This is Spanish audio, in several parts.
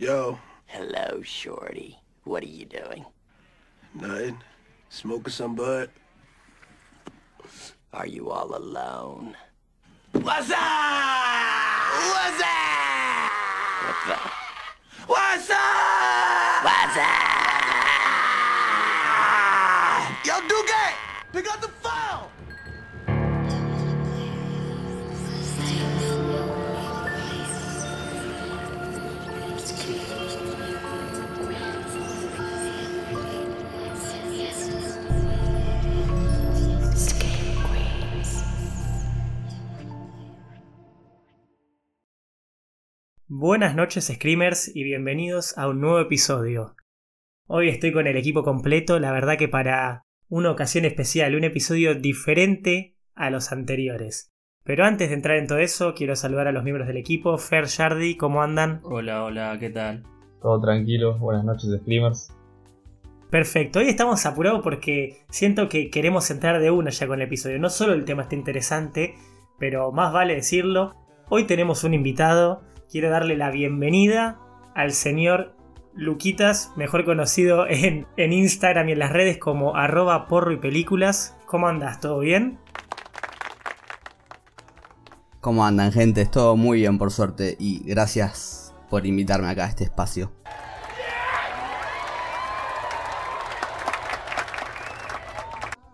Yo, Hello, Shorty. What are you doing? nothing. Smoking some bud. Are you all alone? What's up? What's up? What the? What's up? What's up? Yo, Duque, pick up the phone. Buenas noches Screamers y bienvenidos a un nuevo episodio. Hoy estoy con el equipo completo, la verdad que para una ocasión especial, un episodio diferente a los anteriores. Pero antes de entrar en todo eso, quiero saludar a los miembros del equipo. Fer, Shardy, ¿cómo andan? Hola, hola, ¿qué tal? Todo tranquilo, buenas noches streamers. Perfecto, hoy estamos apurados porque siento que queremos entrar de una ya con el episodio. No solo el tema está interesante, pero más vale decirlo. Hoy tenemos un invitado. Quiero darle la bienvenida al señor Luquitas, mejor conocido en, en Instagram y en las redes como arroba porro y películas. ¿Cómo andas? ¿Todo bien? ¿Cómo andan, gente? Todo muy bien, por suerte, y gracias por invitarme acá a este espacio.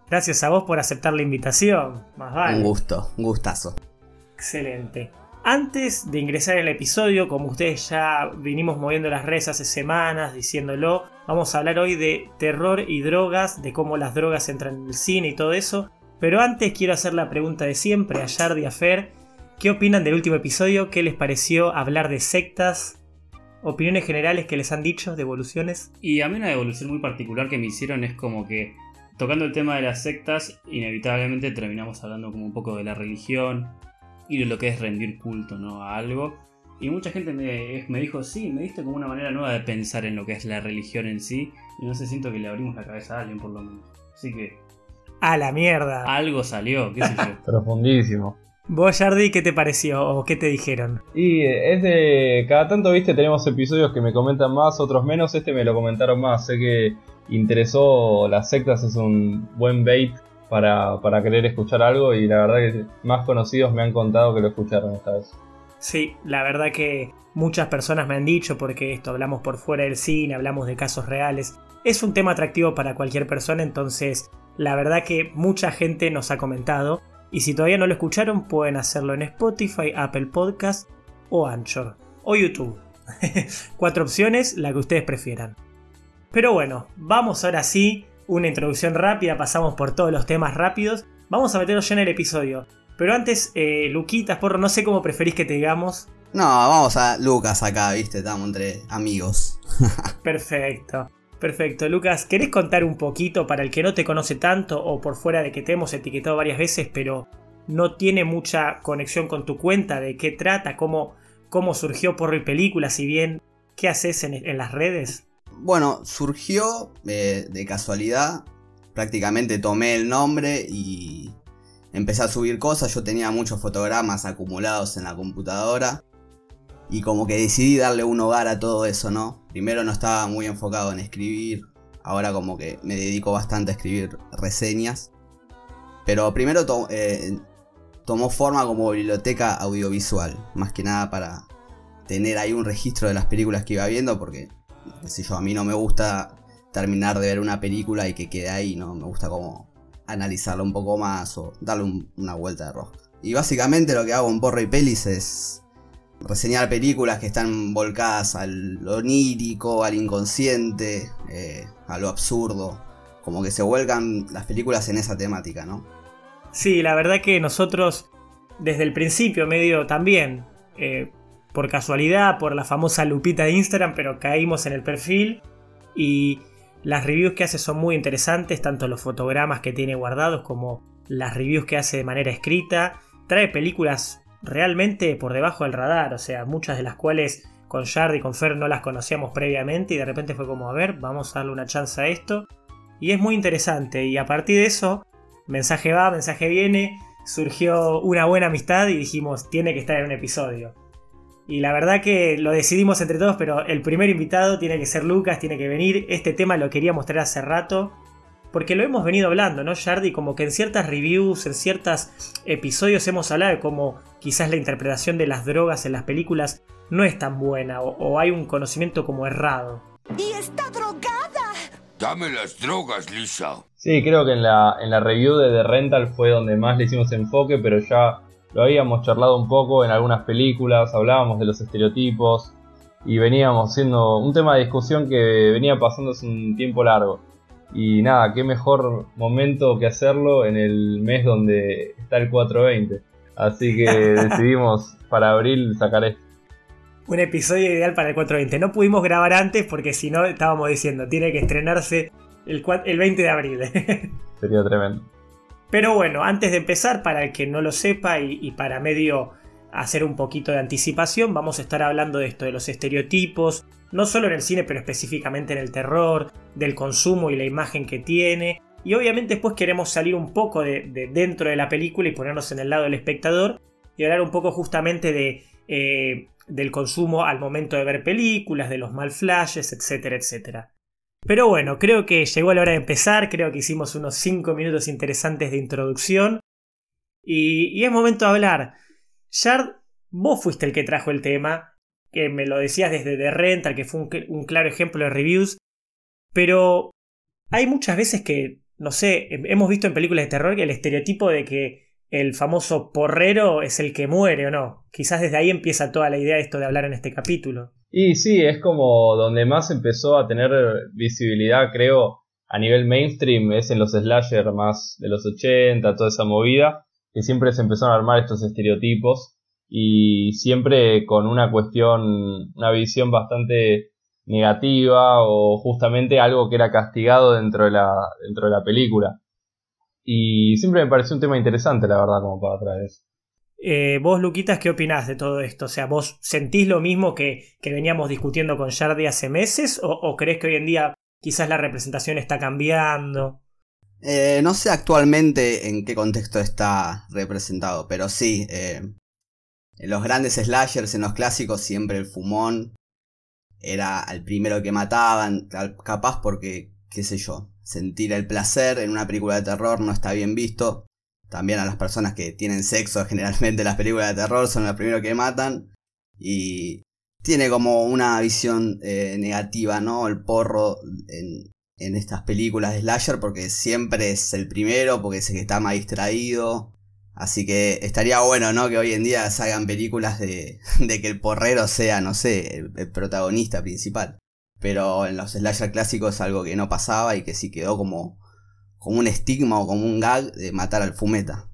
Gracias a vos por aceptar la invitación. Más vale. Un gusto, un gustazo. Excelente. Antes de ingresar al episodio, como ustedes ya vinimos moviendo las redes hace semanas diciéndolo, vamos a hablar hoy de terror y drogas, de cómo las drogas entran en el cine y todo eso. Pero antes quiero hacer la pregunta de siempre a Yardi a Fer. ¿Qué opinan del último episodio? ¿Qué les pareció hablar de sectas? ¿Opiniones generales que les han dicho, devoluciones? Y a mí una devolución muy particular que me hicieron es como que, tocando el tema de las sectas, inevitablemente terminamos hablando como un poco de la religión y de lo que es rendir culto ¿no? a algo. Y mucha gente me, me dijo, sí, me diste como una manera nueva de pensar en lo que es la religión en sí. Y no sé, siento que le abrimos la cabeza a alguien por lo menos. Así que ¡A la mierda! algo salió, qué sé yo. Profundísimo. ¿Vos, Yardi, qué te pareció o qué te dijeron? Y eh, es de. Cada tanto, viste, tenemos episodios que me comentan más, otros menos. Este me lo comentaron más. Sé que interesó las sectas, es un buen bait para, querer escuchar algo. Y la verdad que más conocidos me han contado que lo escucharon esta vez. Sí, la verdad que muchas personas me han dicho, porque esto hablamos por fuera del cine, hablamos de casos reales. Es un tema atractivo para cualquier persona, entonces la verdad que mucha gente nos ha comentado. Y si todavía no lo escucharon, pueden hacerlo en Spotify, Apple Podcast o Anchor o YouTube. Cuatro opciones, la que ustedes prefieran. Pero bueno, vamos ahora sí, una introducción rápida, pasamos por todos los temas rápidos. Vamos a meternos ya en el episodio. Pero antes, eh, Luquitas, porro, no sé cómo preferís que te digamos. No, vamos a Lucas acá, viste, estamos entre amigos. Perfecto. Perfecto, Lucas, ¿querés contar un poquito para el que no te conoce tanto o por fuera de que te hemos etiquetado varias veces, pero no tiene mucha conexión con tu cuenta, de qué trata, cómo, cómo surgió por película, si bien, qué haces en, en las redes? Bueno, surgió eh, de casualidad. Prácticamente tomé el nombre y empecé a subir cosas. Yo tenía muchos fotogramas acumulados en la computadora. Y como que decidí darle un hogar a todo eso, ¿no? Primero no estaba muy enfocado en escribir. Ahora como que me dedico bastante a escribir reseñas. Pero primero eh, tomó forma como biblioteca audiovisual. Más que nada para tener ahí un registro de las películas que iba viendo. Porque, qué sé yo, a mí no me gusta terminar de ver una película y que quede ahí, ¿no? Me gusta como analizarla un poco más o darle un- una vuelta de rosca. Y básicamente lo que hago en Porro y Pelis es reseñar películas que están volcadas al onírico, al inconsciente, eh, a lo absurdo. Como que se vuelcan las películas en esa temática, ¿no? Sí, la verdad que nosotros desde el principio medio también, eh, por casualidad, por la famosa lupita de Instagram, pero caímos en el perfil y las reviews que hace son muy interesantes, tanto los fotogramas que tiene guardados como las reviews que hace de manera escrita. Trae películas realmente por debajo del radar, o sea, muchas de las cuales con Shard y con Fer no las conocíamos previamente y de repente fue como, a ver, vamos a darle una chance a esto. Y es muy interesante y a partir de eso, mensaje va, mensaje viene, surgió una buena amistad y dijimos, tiene que estar en un episodio. Y la verdad que lo decidimos entre todos, pero el primer invitado tiene que ser Lucas, tiene que venir. Este tema lo quería mostrar hace rato. Porque lo hemos venido hablando, ¿no, Jardi? Como que en ciertas reviews, en ciertos episodios hemos hablado de cómo quizás la interpretación de las drogas en las películas no es tan buena o, o hay un conocimiento como errado. ¡Y está drogada! Dame las drogas, Lisa. Sí, creo que en la, en la review de The Rental fue donde más le hicimos enfoque, pero ya lo habíamos charlado un poco en algunas películas, hablábamos de los estereotipos y veníamos siendo un tema de discusión que venía pasando hace un tiempo largo. Y nada, qué mejor momento que hacerlo en el mes donde está el 420. Así que decidimos para abril sacar esto. Un episodio ideal para el 420. No pudimos grabar antes porque si no estábamos diciendo, tiene que estrenarse el, el 20 de abril. Sería tremendo. Pero bueno, antes de empezar, para el que no lo sepa y, para medio hacer un poquito de anticipación, vamos a estar hablando de esto, de los estereotipos, no solo en el cine, pero específicamente en el terror, del consumo y la imagen que tiene. Y obviamente después queremos salir un poco de, de dentro de la película y ponernos en el lado del espectador y hablar un poco justamente de, eh, del consumo al momento de ver películas, de los mal flashes, etcétera, etcétera. Pero bueno, creo que llegó la hora de empezar, creo que hicimos unos 5 minutos interesantes de introducción. Y, es momento de hablar. Shard, vos fuiste el que trajo el tema, que me lo decías desde The Rental, que fue un, un claro ejemplo de reviews. Pero hay muchas veces que, no sé, hemos visto en películas de terror que el estereotipo de que el famoso porrero es el que muere o no. Quizás desde ahí empieza toda la idea de esto de hablar en este capítulo. Y sí, es como donde más empezó a tener visibilidad, creo, a nivel mainstream, es en los slasher más de los 80, toda esa movida, que siempre se empezaron a armar estos estereotipos y siempre con una cuestión, una visión bastante negativa o justamente algo que era castigado dentro de la, dentro de la película. Y siempre me pareció un tema interesante, la verdad, como para traer eso. Eh, vos, Luquitas, ¿qué opinás de todo esto? O sea, ¿vos sentís lo mismo que, que veníamos discutiendo con Jardy hace meses? ¿O, ¿O, crees que hoy en día quizás la representación está cambiando? Eh, no sé actualmente en qué contexto está representado, pero sí, eh, en los grandes slashers, en los clásicos, siempre el fumón era al primero que mataban, capaz porque, qué sé yo, sentir el placer en una película de terror no está bien visto. También a las personas que tienen sexo, generalmente las películas de terror son las primeros que matan. Y tiene como una visión eh, negativa, ¿no? El porro en, en, estas películas de slasher porque siempre es el primero, porque es el que está más distraído. Así que estaría bueno, ¿no? Que hoy en día salgan películas de, de que el porrero sea, no sé, el, el protagonista principal. Pero en los slasher clásicos es algo que no pasaba y que sí quedó como, como un estigma o como un gag de matar al fumeta.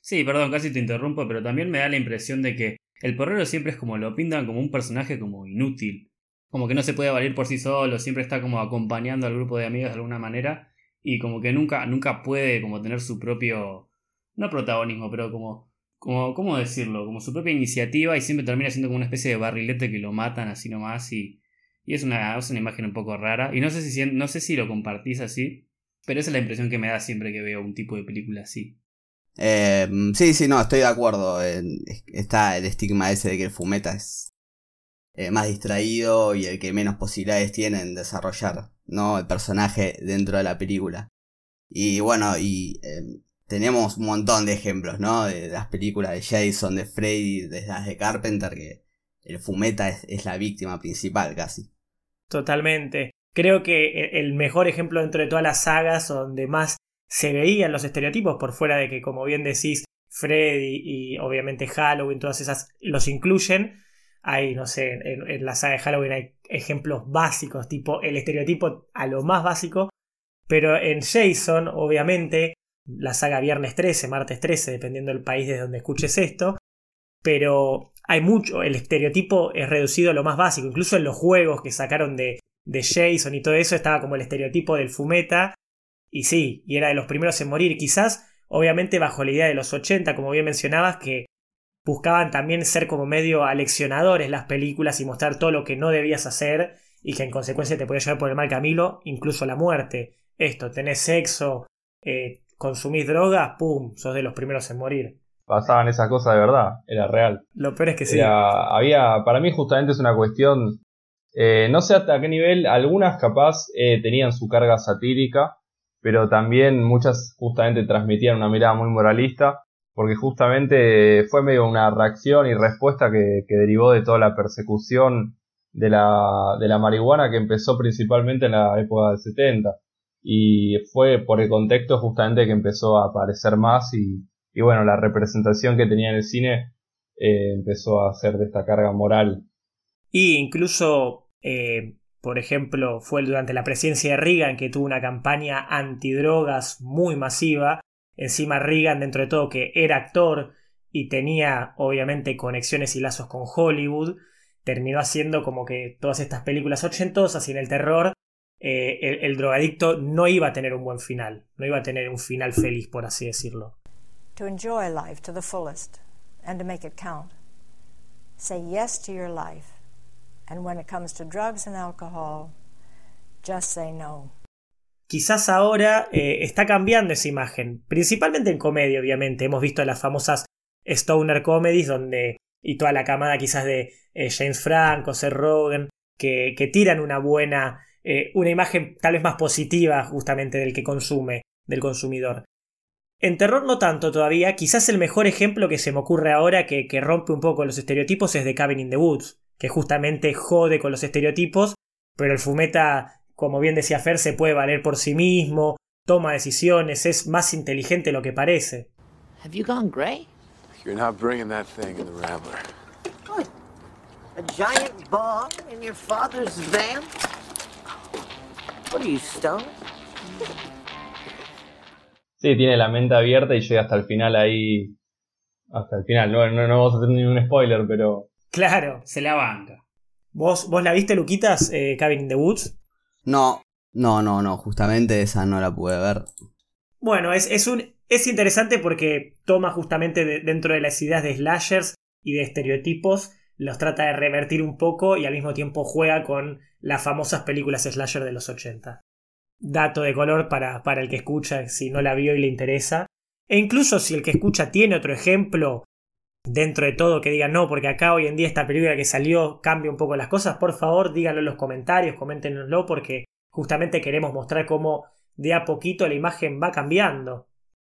Sí, perdón, casi te interrumpo, pero también me da la impresión de que el porrero siempre es como lo pintan como un personaje como inútil. Como que no se puede valer por sí solo, siempre está como acompañando al grupo de amigos de alguna manera. Y como que nunca, nunca puede como tener su propio. no protagonismo, pero como. como. ¿cómo decirlo? Como su propia iniciativa y siempre termina siendo como una especie de barrilete que lo matan así nomás y. Y es una, es una imagen un poco rara. Y no sé si no sé si lo compartís así. Pero esa es la impresión que me da siempre que veo un tipo de película así. Eh, sí, sí, no, estoy de acuerdo. Está el estigma ese de que el fumeta es eh, más distraído y el que menos posibilidades tiene en desarrollar ¿no? el personaje dentro de la película. Y bueno, y eh, tenemos un montón de ejemplos, ¿no? De, las películas de Jason, de Freddy, de las de Carpenter, que el fumeta es, es la víctima principal casi. Totalmente. Creo que el mejor ejemplo dentro de todas las sagas donde más se veían los estereotipos, por fuera de que, como bien decís, Freddy y obviamente Halloween, todas esas los incluyen. Hay, no sé, en, en, la saga de Halloween hay ejemplos básicos, tipo el estereotipo a lo más básico. Pero en Jason, obviamente, la saga Viernes 13, Martes 13, dependiendo del país desde donde escuches esto. Pero hay mucho, el estereotipo es reducido a lo más básico. Incluso en los juegos que sacaron de, de Jason y todo eso estaba como el estereotipo del fumeta. Y sí, y era de los primeros en morir. Quizás, obviamente, bajo la idea de los 80, como bien mencionabas, que buscaban también ser como medio aleccionadores las películas y mostrar todo lo que no debías hacer y que en consecuencia te podía llevar por el mal camino, incluso la muerte. Esto, tenés sexo, eh, consumís drogas, ¡pum! sos de los primeros en morir. pasaban esas cosas de verdad, era real. Lo peor es que sí. Era- había, para mí justamente es una cuestión, eh, no sé hasta qué nivel, algunas capaz eh, tenían su carga satírica, pero también muchas justamente transmitían una mirada muy moralista, porque justamente fue medio una reacción y respuesta que, derivó de toda la persecución de la, de la marihuana que empezó principalmente en la época del 70. Y fue por el contexto justamente que empezó a aparecer más y, y bueno, la representación que tenía en el cine eh, empezó a hacer de esta carga moral. Y incluso, eh, por ejemplo, fue durante la presidencia de Reagan que tuvo una campaña antidrogas muy masiva. Encima Reagan, dentro de todo, que era actor y tenía obviamente conexiones y lazos con Hollywood, terminó haciendo como que todas estas películas ochentosas y en el terror, eh, el, el drogadicto no iba a tener un buen final, no iba a tener un final feliz, por así decirlo. to enjoy life to the fullest and to make it count. Say yes to your life. And when it comes to drugs and alcohol, just say no. Quizás ahora eh, está cambiando esa imagen, principalmente en comedia, obviamente. Hemos visto las famosas Stoner comedies donde y toda la camada quizás de eh, James Franco, Seth Rogen, que, tiran una buena, eh, una imagen tal vez más positiva justamente del que consume, del consumidor. En terror no tanto todavía, quizás el mejor ejemplo que se me ocurre ahora que, que rompe un poco los estereotipos es de Cabin in the Woods, que justamente jode con los estereotipos, pero el fumeta, como bien decía Fer, se puede valer por sí mismo, toma decisiones, es más inteligente de lo que parece. Have you gone gray? You're not bringing that thing in the Rambler. A giant bomb in your father's van? What are you, stoned? Sí, tiene la mente abierta y llega hasta el final ahí. Hasta el final. No, no, no vamos a hacer ningún spoiler, pero. Claro. Se la banca. ¿Vos, vos la viste, Luquitas, eh, Cabin in the Woods? No, no, no, no, justamente esa no la pude ver. Bueno, es, es, un, es interesante porque toma justamente de- dentro de las ideas de slashers y de estereotipos, los trata de revertir un poco y al mismo tiempo juega con las famosas películas slasher de los 80. Dato de color para, para el que escucha, si no la vio y le interesa. E incluso si el que escucha tiene otro ejemplo, dentro de todo, que diga no, porque acá hoy en día esta película que salió cambia un poco las cosas, por favor díganlo en los comentarios, coméntenoslo, porque justamente queremos mostrar cómo de a poquito la imagen va cambiando.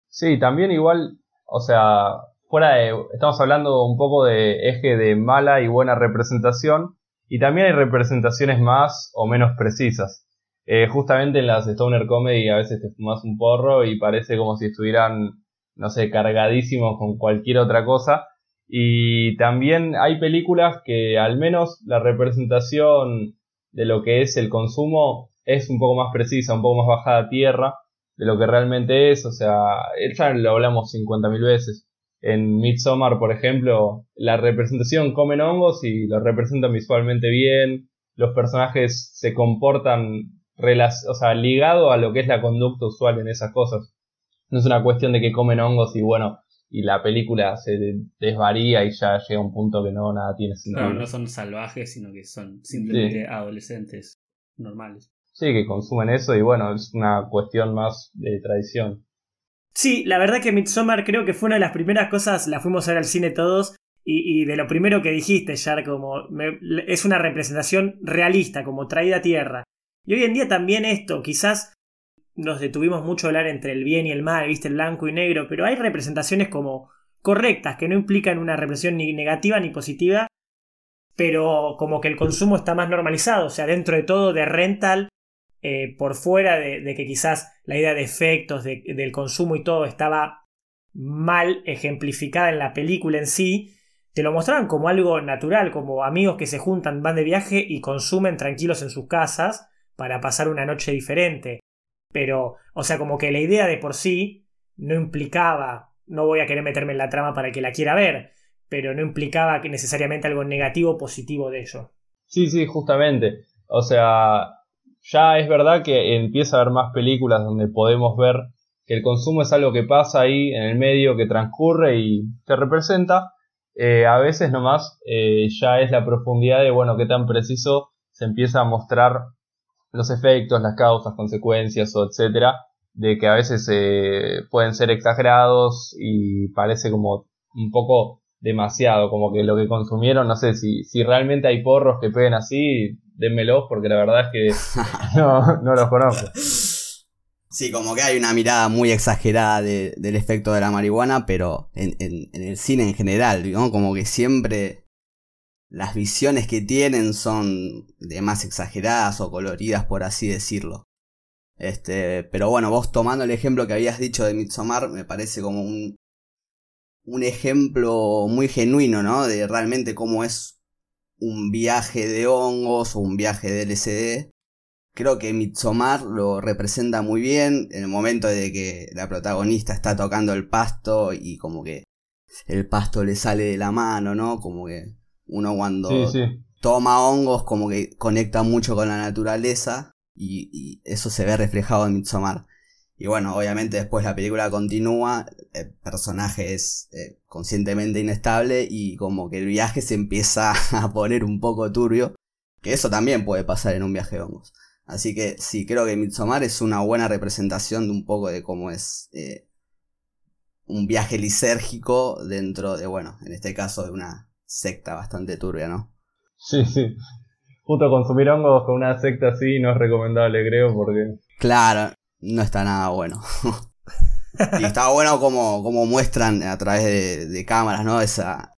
Sí, también igual, o sea, fuera de. Estamos hablando un poco de eje de mala y buena representación. Y también hay representaciones más o menos precisas. Eh, justamente en las Stoner Comedy a veces te fumas un porro y parece como si estuvieran, no sé, cargadísimos con cualquier otra cosa. Y también hay películas que al menos la representación de lo que es el consumo es un poco más precisa, un poco más bajada a tierra de lo que realmente es. O sea, ya lo hablamos 50.000 veces. En Midsommar, por ejemplo, la representación comen hongos y lo representan visualmente bien. Los personajes se comportan o sea, ligado a lo que es la conducta usual en esas cosas. No es una cuestión de que comen hongos y bueno, y la película se de- desvaría y ya llega a un punto que no, nada tiene sentido. Claro, no son salvajes, sino que son simplemente adolescentes normales. Sí, que consumen eso y bueno, es una cuestión más de tradición. Sí, la verdad que Midsommar creo que fue una de las primeras cosas, la fuimos a ver al cine todos, y, y de lo primero que dijiste, Jar, como me- es una representación realista, como traída a tierra. Y hoy en día también esto, quizás nos detuvimos mucho a hablar entre el bien y el mal, viste, el blanco y negro, pero hay representaciones como correctas, que no implican una represión ni negativa ni positiva, pero como que el consumo está más normalizado, o sea, dentro de todo de rental, eh, por fuera de, que quizás la idea de efectos, de- del consumo y todo estaba mal ejemplificada en la película en sí, te lo mostraban como algo natural, como amigos que se juntan, van de viaje y consumen tranquilos en sus casas para pasar una noche diferente. Pero, o sea, como que la idea de por sí no implicaba, no voy a querer meterme en la trama para que la quiera ver, pero no implicaba que necesariamente algo negativo o positivo de ello. Sí, sí, justamente. O sea, ya es verdad que empieza a haber más películas donde podemos ver que el consumo es algo que pasa ahí en el medio, que transcurre y se representa. Eh, a veces nomás eh, ya es la profundidad de, bueno, qué tan preciso se empieza a mostrar los efectos, las causas, consecuencias o etcétera, de que a veces eh, pueden ser exagerados y parece como un poco demasiado, como que lo que consumieron, no sé, si, si realmente hay porros que peguen así, dénmelos porque la verdad es que no, no los conozco. Sí, como que hay una mirada muy exagerada de- del efecto de la marihuana, pero en, en- en el cine en general, ¿no? Como que siempre las visiones que tienen son de más exageradas o coloridas, por así decirlo. Este, pero bueno, vos tomando el ejemplo que habías dicho de Midsommar, me parece como un, un ejemplo muy genuino, ¿no? De realmente cómo es un viaje de hongos o un viaje de LSD. Creo que Midsommar lo representa muy bien en el momento de que la protagonista está tocando el pasto y como que el pasto le sale de la mano, ¿no? Como que uno cuando Sí, sí. toma hongos como que conecta mucho con la naturaleza y, y eso se ve reflejado en Midsommar. Y bueno, obviamente después la película continúa, el personaje es eh, conscientemente inestable y como que el viaje se empieza a poner un poco turbio, que eso también puede pasar en un viaje de hongos. Así que sí, creo que Midsommar es una buena representación de un poco de cómo es eh, un viaje lisérgico dentro de, bueno, en este caso de una secta bastante turbia, ¿no? Sí, sí. Justo consumir hongos con una secta así no es recomendable, creo, porque... Claro, no está nada bueno. y está bueno como, como muestran a través de, de cámaras, ¿no? Esa,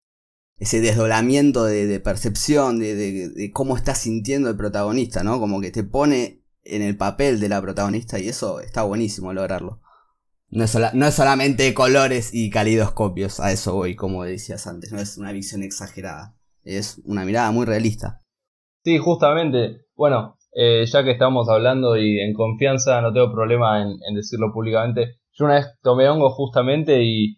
ese desdoblamiento de, de percepción, de, de- de cómo está sintiendo el protagonista, ¿no? Como que te pone en el papel de la protagonista y eso está buenísimo lograrlo. No es, no es solamente colores y calidoscopios, a eso voy, como decías antes, no es una visión exagerada, es una mirada muy realista. Sí, justamente. Bueno, eh, ya que estamos hablando y en confianza, no tengo problema en, decirlo públicamente. Yo una vez tomé hongo justamente y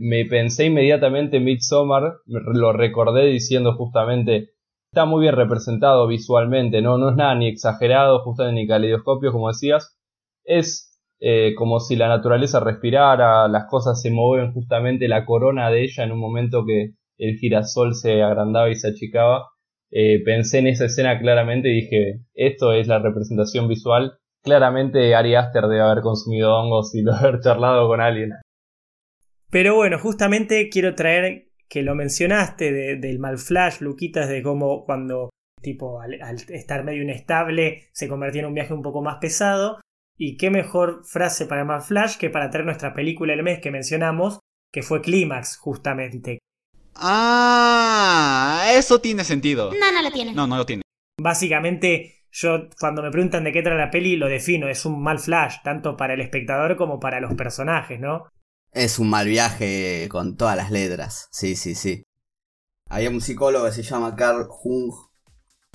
me pensé inmediatamente en Midsommar, lo recordé diciendo justamente, está muy bien representado visualmente, no, no es nada ni exagerado, justamente ni caleidoscopio, como decías. Es eh, como si la naturaleza respirara, las cosas se mueven justamente la corona de ella en un momento que el girasol se agrandaba y se achicaba. Eh, pensé en esa escena claramente y dije, esto es la representación visual. Claramente Ari Aster debe haber consumido hongos y lo haber charlado con alguien. Pero bueno, justamente quiero traer que lo mencionaste de- del mal flash, Luquitas, de cómo cuando, tipo, al, al estar medio inestable, se convertía en un viaje un poco más pesado. Y qué mejor frase para mal flash que para traer nuestra película del mes que mencionamos, que fue Clímax, justamente. Ah, eso tiene sentido. No, no lo tiene. No, no lo tiene. Básicamente, yo cuando me preguntan de qué trata la peli, lo defino, es un mal flash, tanto para el espectador como para los personajes, ¿no? Es un mal viaje con todas las letras. Sí, sí, sí. Había un psicólogo que se llama Carl Jung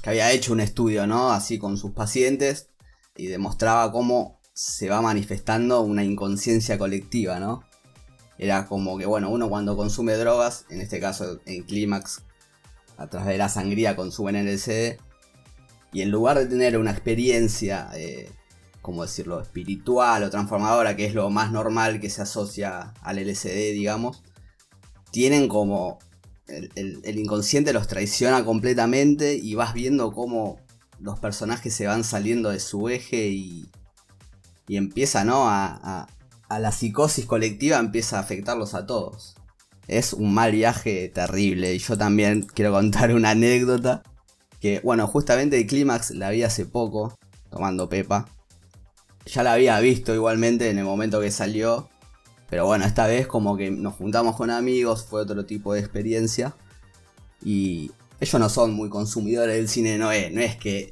que había hecho un estudio, ¿no? Así con sus pacientes y demostraba cómo se va manifestando una inconsciencia colectiva, ¿no? Era como que, bueno, uno cuando consume drogas, en este caso en Clímax, a través de la sangría consumen LSD, y en lugar de tener una experiencia, eh, ¿cómo decirlo?, espiritual o transformadora, que es lo más normal que se asocia al LSD, digamos, tienen como el- el inconsciente los traiciona completamente y vas viendo cómo los personajes se van saliendo de su eje y, y empieza, ¿no? A, a- a la psicosis colectiva empieza a afectarlos a todos. Es un mal viaje terrible y yo también quiero contar una anécdota que, bueno, justamente el clímax la vi hace poco, tomando Pepa. Ya la había visto igualmente en el momento que salió, pero bueno, esta vez como que nos juntamos con amigos, fue otro tipo de experiencia. Y ellos no son muy consumidores del cine, no es, no es que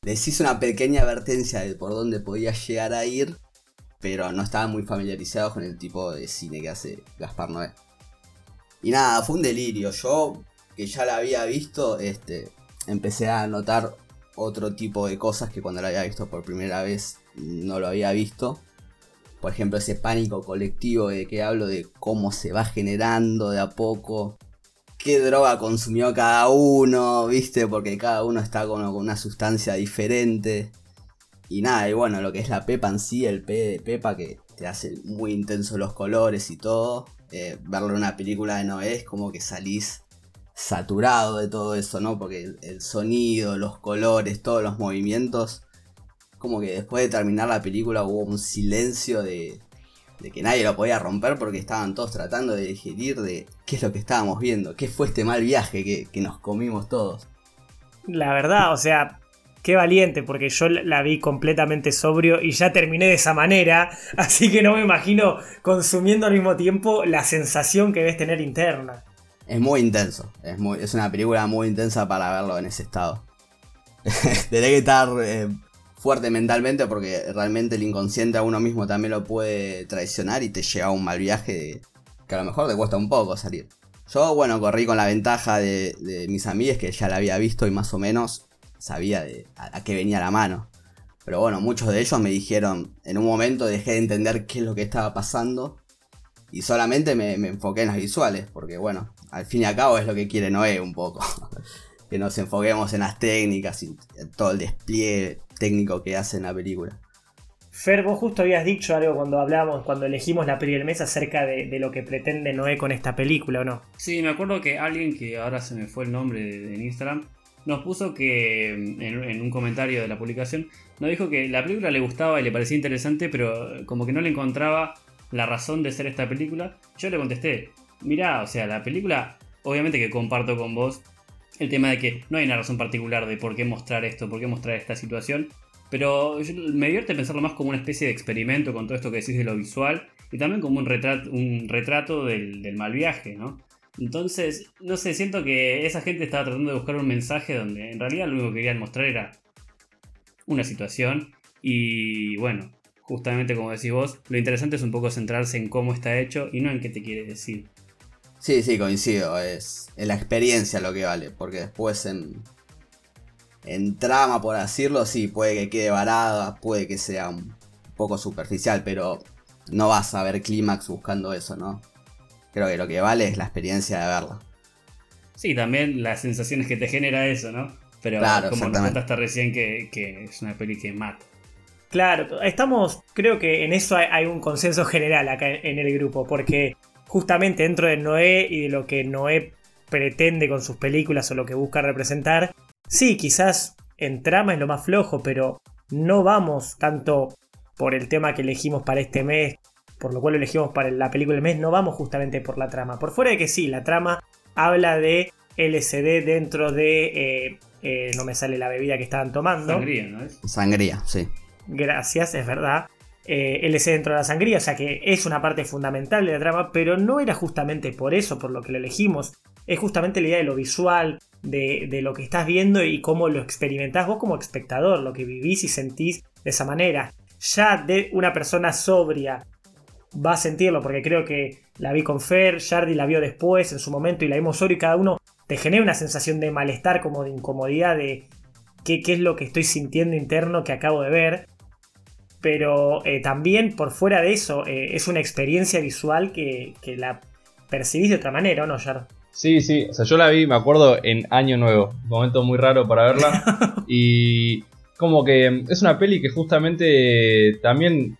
les hice una pequeña advertencia de por dónde podía llegar a ir, pero no estaban muy familiarizados con el tipo de cine que hace Gaspar Noé. Y nada, fue un delirio. Yo, que ya la había visto, este, empecé a notar otro tipo de cosas que cuando la había visto por primera vez no lo había visto. Por ejemplo, ese pánico colectivo de que hablo de cómo se va generando de a poco. Qué droga consumió cada uno, viste, porque cada uno está con, con una sustancia diferente. Y nada, y bueno, lo que es la pepa en sí, el P de pepa, que te hace muy intenso los colores y todo. Eh, verlo en una película de Noé es como que salís saturado de todo eso, ¿no? Porque el, el sonido, los colores, todos los movimientos como que después de terminar la película hubo un silencio de, de que nadie lo podía romper porque estaban todos tratando de digerir de qué es lo que estábamos viendo, qué fue este mal viaje que, que nos comimos todos. La verdad, o sea, qué valiente, porque yo la vi completamente sobrio y ya terminé de esa manera, así que no me imagino consumiendo al mismo tiempo la sensación que debes tener interna. Es muy intenso, es, muy, es una película muy intensa para verlo en ese estado. Tenés que estar eh, fuerte mentalmente porque realmente el inconsciente a uno mismo también lo puede traicionar y te lleva a un mal viaje que a lo mejor te cuesta un poco salir. Yo, bueno, corrí con la ventaja de, mis amigas que ya la había visto y más o menos sabía de a, qué venía la mano. Pero bueno, muchos de ellos me dijeron, en un momento dejé de entender qué es lo que estaba pasando y solamente me, me enfoqué en las visuales, porque bueno, al fin y al cabo es lo que quiere Noé un poco. que nos enfoquemos en las técnicas y todo el despliegue técnico que hace en la película. Fer, vos justo habías dicho algo cuando hablamos, cuando elegimos la peli del mes acerca de, de, lo que pretende Noé con esta película, ¿o no? Sí, me acuerdo que alguien que ahora se me fue el nombre de, en Instagram, nos puso que en, en, un comentario de la publicación, nos dijo que la película le gustaba y le parecía interesante, pero como que no le encontraba la razón de ser esta película. Yo le contesté, mirá, o sea, la película, obviamente que comparto con vos el tema de que no hay una razón particular de por qué mostrar esto, por qué mostrar esta situación, pero me divierte pensarlo más como una especie de experimento con todo esto que decís de lo visual y también como un retrato, un retrato del, del mal viaje, ¿no? Entonces, no sé, siento que esa gente estaba tratando de buscar un mensaje donde en realidad lo único que querían mostrar era una situación y bueno, justamente como decís vos, lo interesante es un poco centrarse en cómo está hecho y no en qué te quiere decir. Sí, sí, coincido, es, la experiencia lo que vale, porque después en, en trama, por decirlo, sí, puede que quede varada, puede que sea un poco superficial, pero no vas a ver clímax buscando eso, ¿no? Creo que lo que vale es la experiencia de verla. Sí, también las sensaciones que te genera eso, ¿no? Pero como nos contaste recién que, que, es una peli que mata. Claro, estamos, creo que en eso hay, un consenso general acá en, el grupo, porque justamente dentro de Noé y de lo que Noé pretende con sus películas o lo que busca representar, sí, quizás en trama es lo más flojo, pero no vamos tanto por el tema que elegimos para este mes por lo cual lo elegimos para la película del mes, no vamos justamente por la trama. Por fuera de que sí, la trama habla de LSD dentro de... Eh, eh, no me sale la bebida que estaban tomando. Sangría, ¿no es? Sangría, sí. Gracias, es verdad. Eh, LSD dentro de la sangría, o sea que es una parte fundamental de la trama, pero no era justamente por eso, por lo que lo elegimos. Es justamente la idea de lo visual, de, lo que estás viendo y cómo lo experimentás vos como espectador, lo que vivís y sentís de esa manera. Ya de una persona sobria va a sentirlo, porque creo que la vi con Fer, Jardy la vio después, en su momento, y la vimos solo, y cada uno te genera una sensación de malestar, como de incomodidad, de qué es lo que estoy sintiendo interno que acabo de ver. Pero eh, también por fuera de eso, eh, es una experiencia visual que, que, la percibís de otra manera, ¿o no, Jard? Sí, sí, o sea, yo la vi, me acuerdo, en Año Nuevo, un momento muy raro para verla. y como que es una peli que justamente también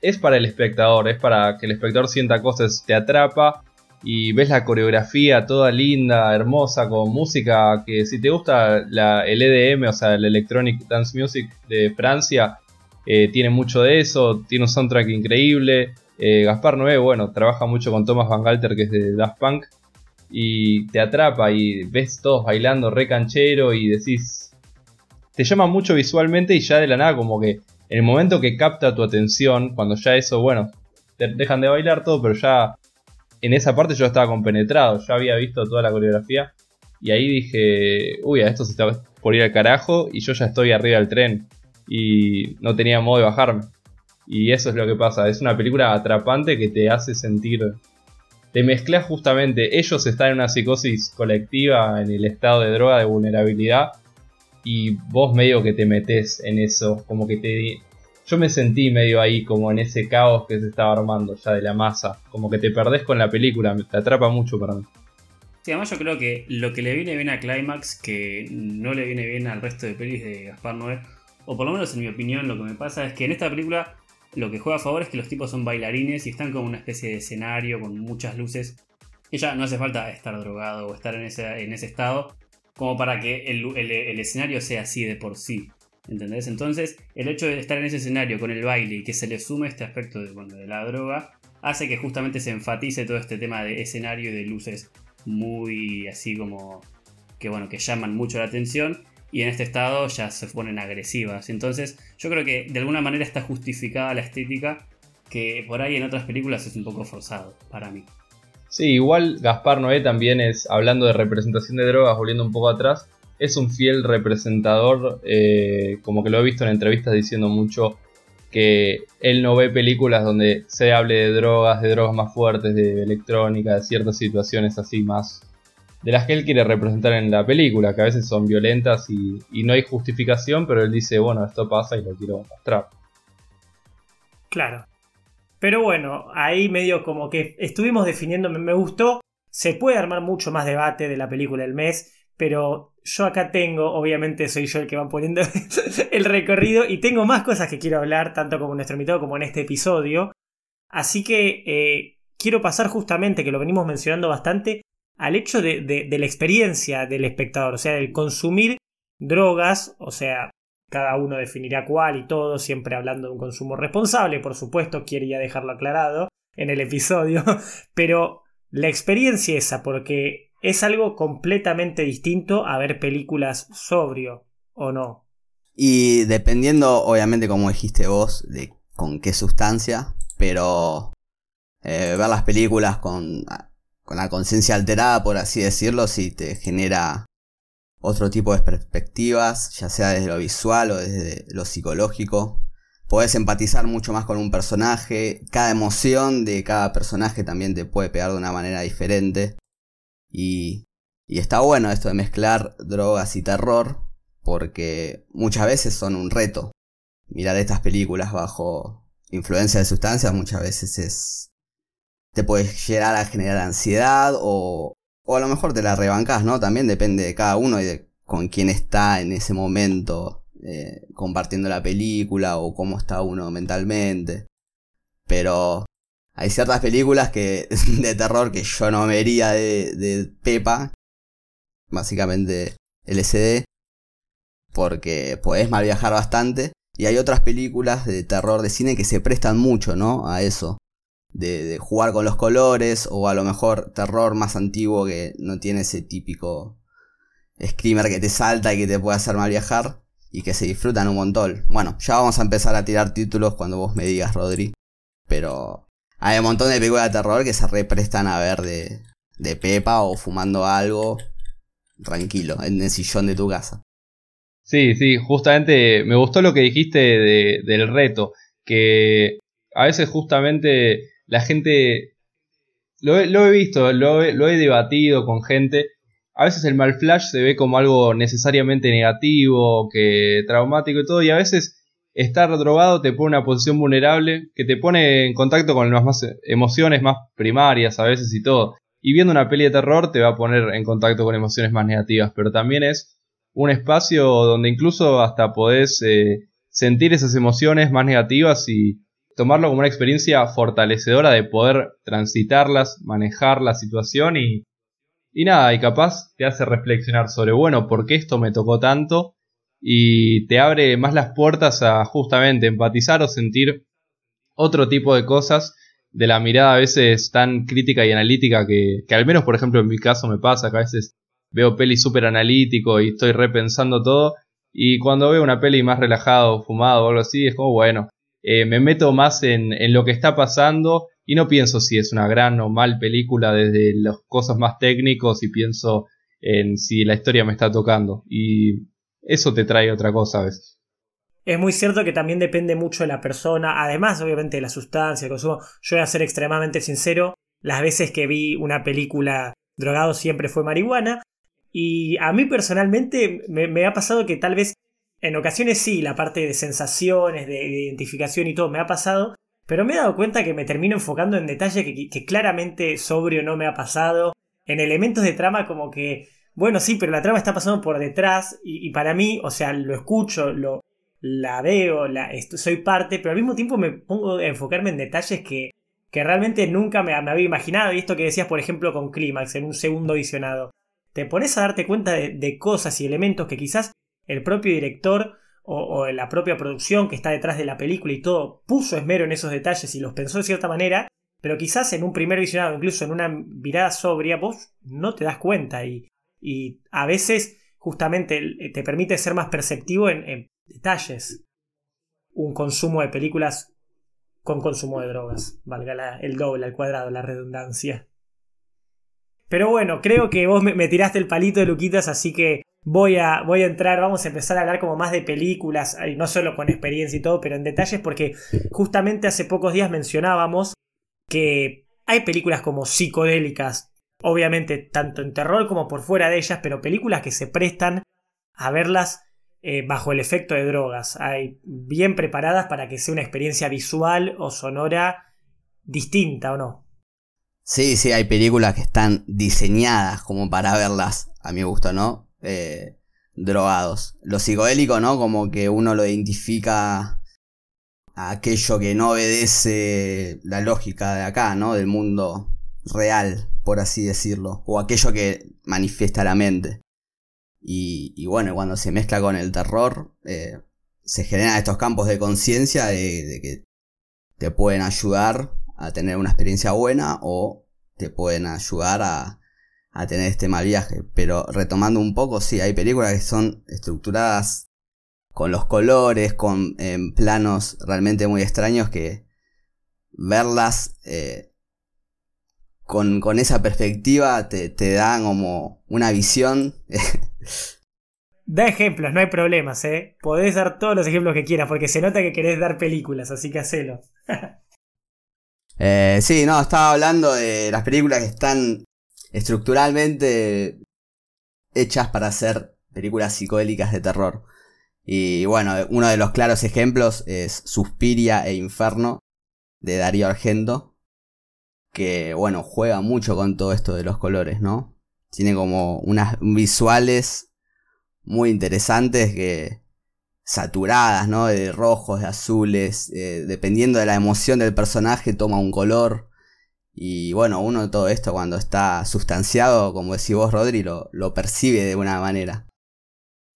es para el espectador, es para que el espectador sienta cosas, te atrapa y ves la coreografía toda linda, hermosa, con música que si te gusta la, el EDM, o sea, el Electronic Dance Music de Francia, eh, tiene mucho de eso, tiene un soundtrack increíble. Eh, Gaspar Noé, bueno, trabaja mucho con Thomas Van Galter, que es de Daft Punk, y te atrapa y ves todos bailando re canchero y decís... Te llama mucho visualmente y ya de la nada como que en el momento que capta tu atención, cuando ya eso, bueno, te dejan de bailar todo, pero ya en esa parte yo estaba compenetrado, ya había visto toda la coreografía y ahí dije, uy, a esto se está por ir al carajo y yo ya estoy arriba del tren y no tenía modo de bajarme. Y eso es lo que pasa, es una película atrapante que te hace sentir... Te mezclas justamente, ellos están en una psicosis colectiva, en el estado de droga, de vulnerabilidad, y vos medio que te metes en eso, como que te... Yo me sentí medio ahí como en ese caos que se estaba armando ya de la masa, como que te perdés con la película, te atrapa mucho para mí. Sí, además yo creo que lo que le viene bien a Climax, que no le viene bien al resto de pelis de Gaspar Noé, o por lo menos en mi opinión lo que me pasa es que en esta película lo que juega a favor es que los tipos son bailarines y están como una especie de escenario con muchas luces. Y ya no hace falta estar drogado o estar en ese, en ese estado como para que el, escenario sea así de por sí. ¿Entendés? Entonces, el hecho de estar en ese escenario con el baile y que se le sume este aspecto de, de la droga, hace que justamente se enfatice todo este tema de escenario y de luces muy así como que bueno, que llaman mucho la atención y en este estado ya se ponen agresivas. Entonces, yo creo que de alguna manera está justificada la estética que por ahí en otras películas es un poco forzado para mí. Sí, igual Gaspar Noé también es, hablando de representación de drogas, volviendo un poco atrás, es un fiel representador, eh, como que lo he visto en entrevistas diciendo mucho que él no ve películas donde se hable de drogas, de drogas más fuertes, de electrónica, de ciertas situaciones así más de las que él quiere representar en la película, que a veces son violentas y, no hay justificación, pero él dice, bueno, esto pasa y lo quiero mostrar. Claro. Pero bueno, ahí medio como que estuvimos definiendo, me, gustó, se puede armar mucho más debate de la película del mes, pero yo acá tengo, obviamente soy yo el que va poniendo el recorrido y tengo más cosas que quiero hablar, tanto como nuestro invitado como en este episodio. Así que eh, quiero pasar justamente, que lo venimos mencionando bastante, al hecho de, la experiencia del espectador, o sea, el consumir drogas, o sea, cada uno definirá cuál y todo, siempre hablando de un consumo responsable, por supuesto, quería dejarlo aclarado en el episodio, pero la experiencia esa, porque es algo completamente distinto a ver películas sobrio, ¿o no? Y dependiendo, obviamente, como dijiste vos, de con qué sustancia, pero eh, ver las películas con con la conciencia alterada, por así decirlo, si te genera otro tipo de perspectivas, ya sea desde lo visual o desde lo psicológico. Puedes empatizar mucho más con un personaje, cada emoción de cada personaje también te puede pegar de una manera diferente. Y, y está bueno esto de mezclar drogas y terror, porque muchas veces son un reto. Mirar estas películas bajo influencia de sustancias muchas veces es, te puede llegar a generar ansiedad o, o a lo mejor te la rebancas, ¿no? También depende de cada uno y de con quién está en ese momento eh, compartiendo la película o cómo está uno mentalmente. Pero hay ciertas películas que de terror que yo no vería de, de Pepa, básicamente LSD, porque podés mal viajar bastante. Y hay otras películas de terror de cine que se prestan mucho, ¿no? A eso de, jugar con los colores o a lo mejor terror más antiguo que no tiene ese típico screamer que te salta y que te puede hacer mal viajar y que se disfrutan un montón. Bueno, ya vamos a empezar a tirar títulos cuando vos me digas, Rodri. Pero hay un montón de películas de terror que se represtan a ver de, de Pepa o fumando algo tranquilo en el sillón de tu casa. Sí, sí, justamente me gustó lo que dijiste del reto, que a veces justamente la gente, lo he, visto, lo he, debatido con gente, a veces el mal flash se ve como algo necesariamente negativo, que traumático y todo, y a veces estar drogado te pone en una posición vulnerable, que te pone en contacto con las más emociones más primarias a veces y todo. Y viendo una peli de terror te va a poner en contacto con emociones más negativas, pero también es un espacio donde incluso hasta podés eh, sentir esas emociones más negativas y tomarlo como una experiencia fortalecedora de poder transitarlas, manejar la situación y, y nada, y capaz te hace reflexionar sobre, bueno, ¿por qué esto me tocó tanto? Y te abre más las puertas a justamente empatizar o sentir otro tipo de cosas de la mirada a veces tan crítica y analítica que, que al menos por ejemplo en mi caso me pasa que a veces veo peli súper analítico y estoy repensando todo y cuando veo una peli más relajado, fumado o algo así es como bueno, eh, me meto más en, lo que está pasando y no pienso si es una gran o mal película desde las cosas más técnicos y pienso en si la historia me está tocando. Y eso te trae otra cosa a veces. Es muy cierto que también depende mucho de la persona, además obviamente de la sustancia, el consumo. Yo voy a ser extremadamente sincero, las veces que vi una película drogado siempre fue marihuana. Y a mí personalmente me ha pasado que tal vez en ocasiones sí, la parte de sensaciones, de, identificación y todo me ha pasado, pero me he dado cuenta que me termino enfocando en detalles que, claramente sobrio no me ha pasado, en elementos de trama como que, bueno, sí, pero la trama está pasando por detrás y, para mí, o sea, lo escucho, lo, la veo, la, soy parte, pero al mismo tiempo me pongo a enfocarme en detalles que, que realmente nunca me, había imaginado. Y esto que decías, por ejemplo, con Clímax, en un segundo visionado. Te pones a darte cuenta de, cosas y elementos que quizás el propio director o, la propia producción que está detrás de la película y todo puso esmero en esos detalles y los pensó de cierta manera, pero quizás en un primer visionado, incluso en una mirada sobria, vos no te das cuenta y, y a veces justamente te permite ser más perceptivo en, en detalles. Un consumo de películas con consumo de drogas, valga la- el doble, al cuadrado, la redundancia. Pero bueno, creo que vos me, me tiraste el palito de Luquitas, así que voy a, voy a entrar, vamos a empezar a hablar como más de películas, y no solo con experiencia y todo, pero en detalles, porque justamente hace pocos días mencionábamos que hay películas como psicodélicas, obviamente tanto en terror como por fuera de ellas, pero películas que se prestan a verlas eh, bajo el efecto de drogas, hay bien preparadas para que sea una experiencia visual o sonora distinta o no. Sí, sí, hay películas que están diseñadas como para verlas, a mi gusto, ¿no? Eh, drogados. Lo psicodélico, ¿no? Como que uno lo identifica a aquello que no obedece la lógica de acá, ¿no? Del mundo real, por así decirlo. O aquello que manifiesta la mente. Y, bueno, cuando se mezcla con el terror, eh, se generan estos campos de conciencia de que te pueden ayudar a tener una experiencia buena o te pueden ayudar a, a tener este mal viaje. Pero retomando un poco, sí, hay películas que son estructuradas con los colores, con em, planos realmente muy extraños que verlas eh, con, con esa perspectiva te, te da como una visión. Da ejemplos, no hay problemas, ¿eh? Podés dar todos los ejemplos que quieras, porque se nota que querés dar películas, así que hacelo. Eh, sí, no, estaba hablando de las películas que están estructuralmente hechas para ser películas psicodélicas de terror. Y bueno, uno de los claros ejemplos es Suspiria e Inferno de Darío Argento, que bueno, juega mucho con todo esto de los colores, ¿no? Tiene como unas visuales muy interesantes que saturadas, ¿no? De rojos, de azules, eh, dependiendo de la emoción del personaje toma un color. Y bueno, uno todo esto cuando está sustanciado, como decís vos, Rodri, lo, lo percibe de una manera.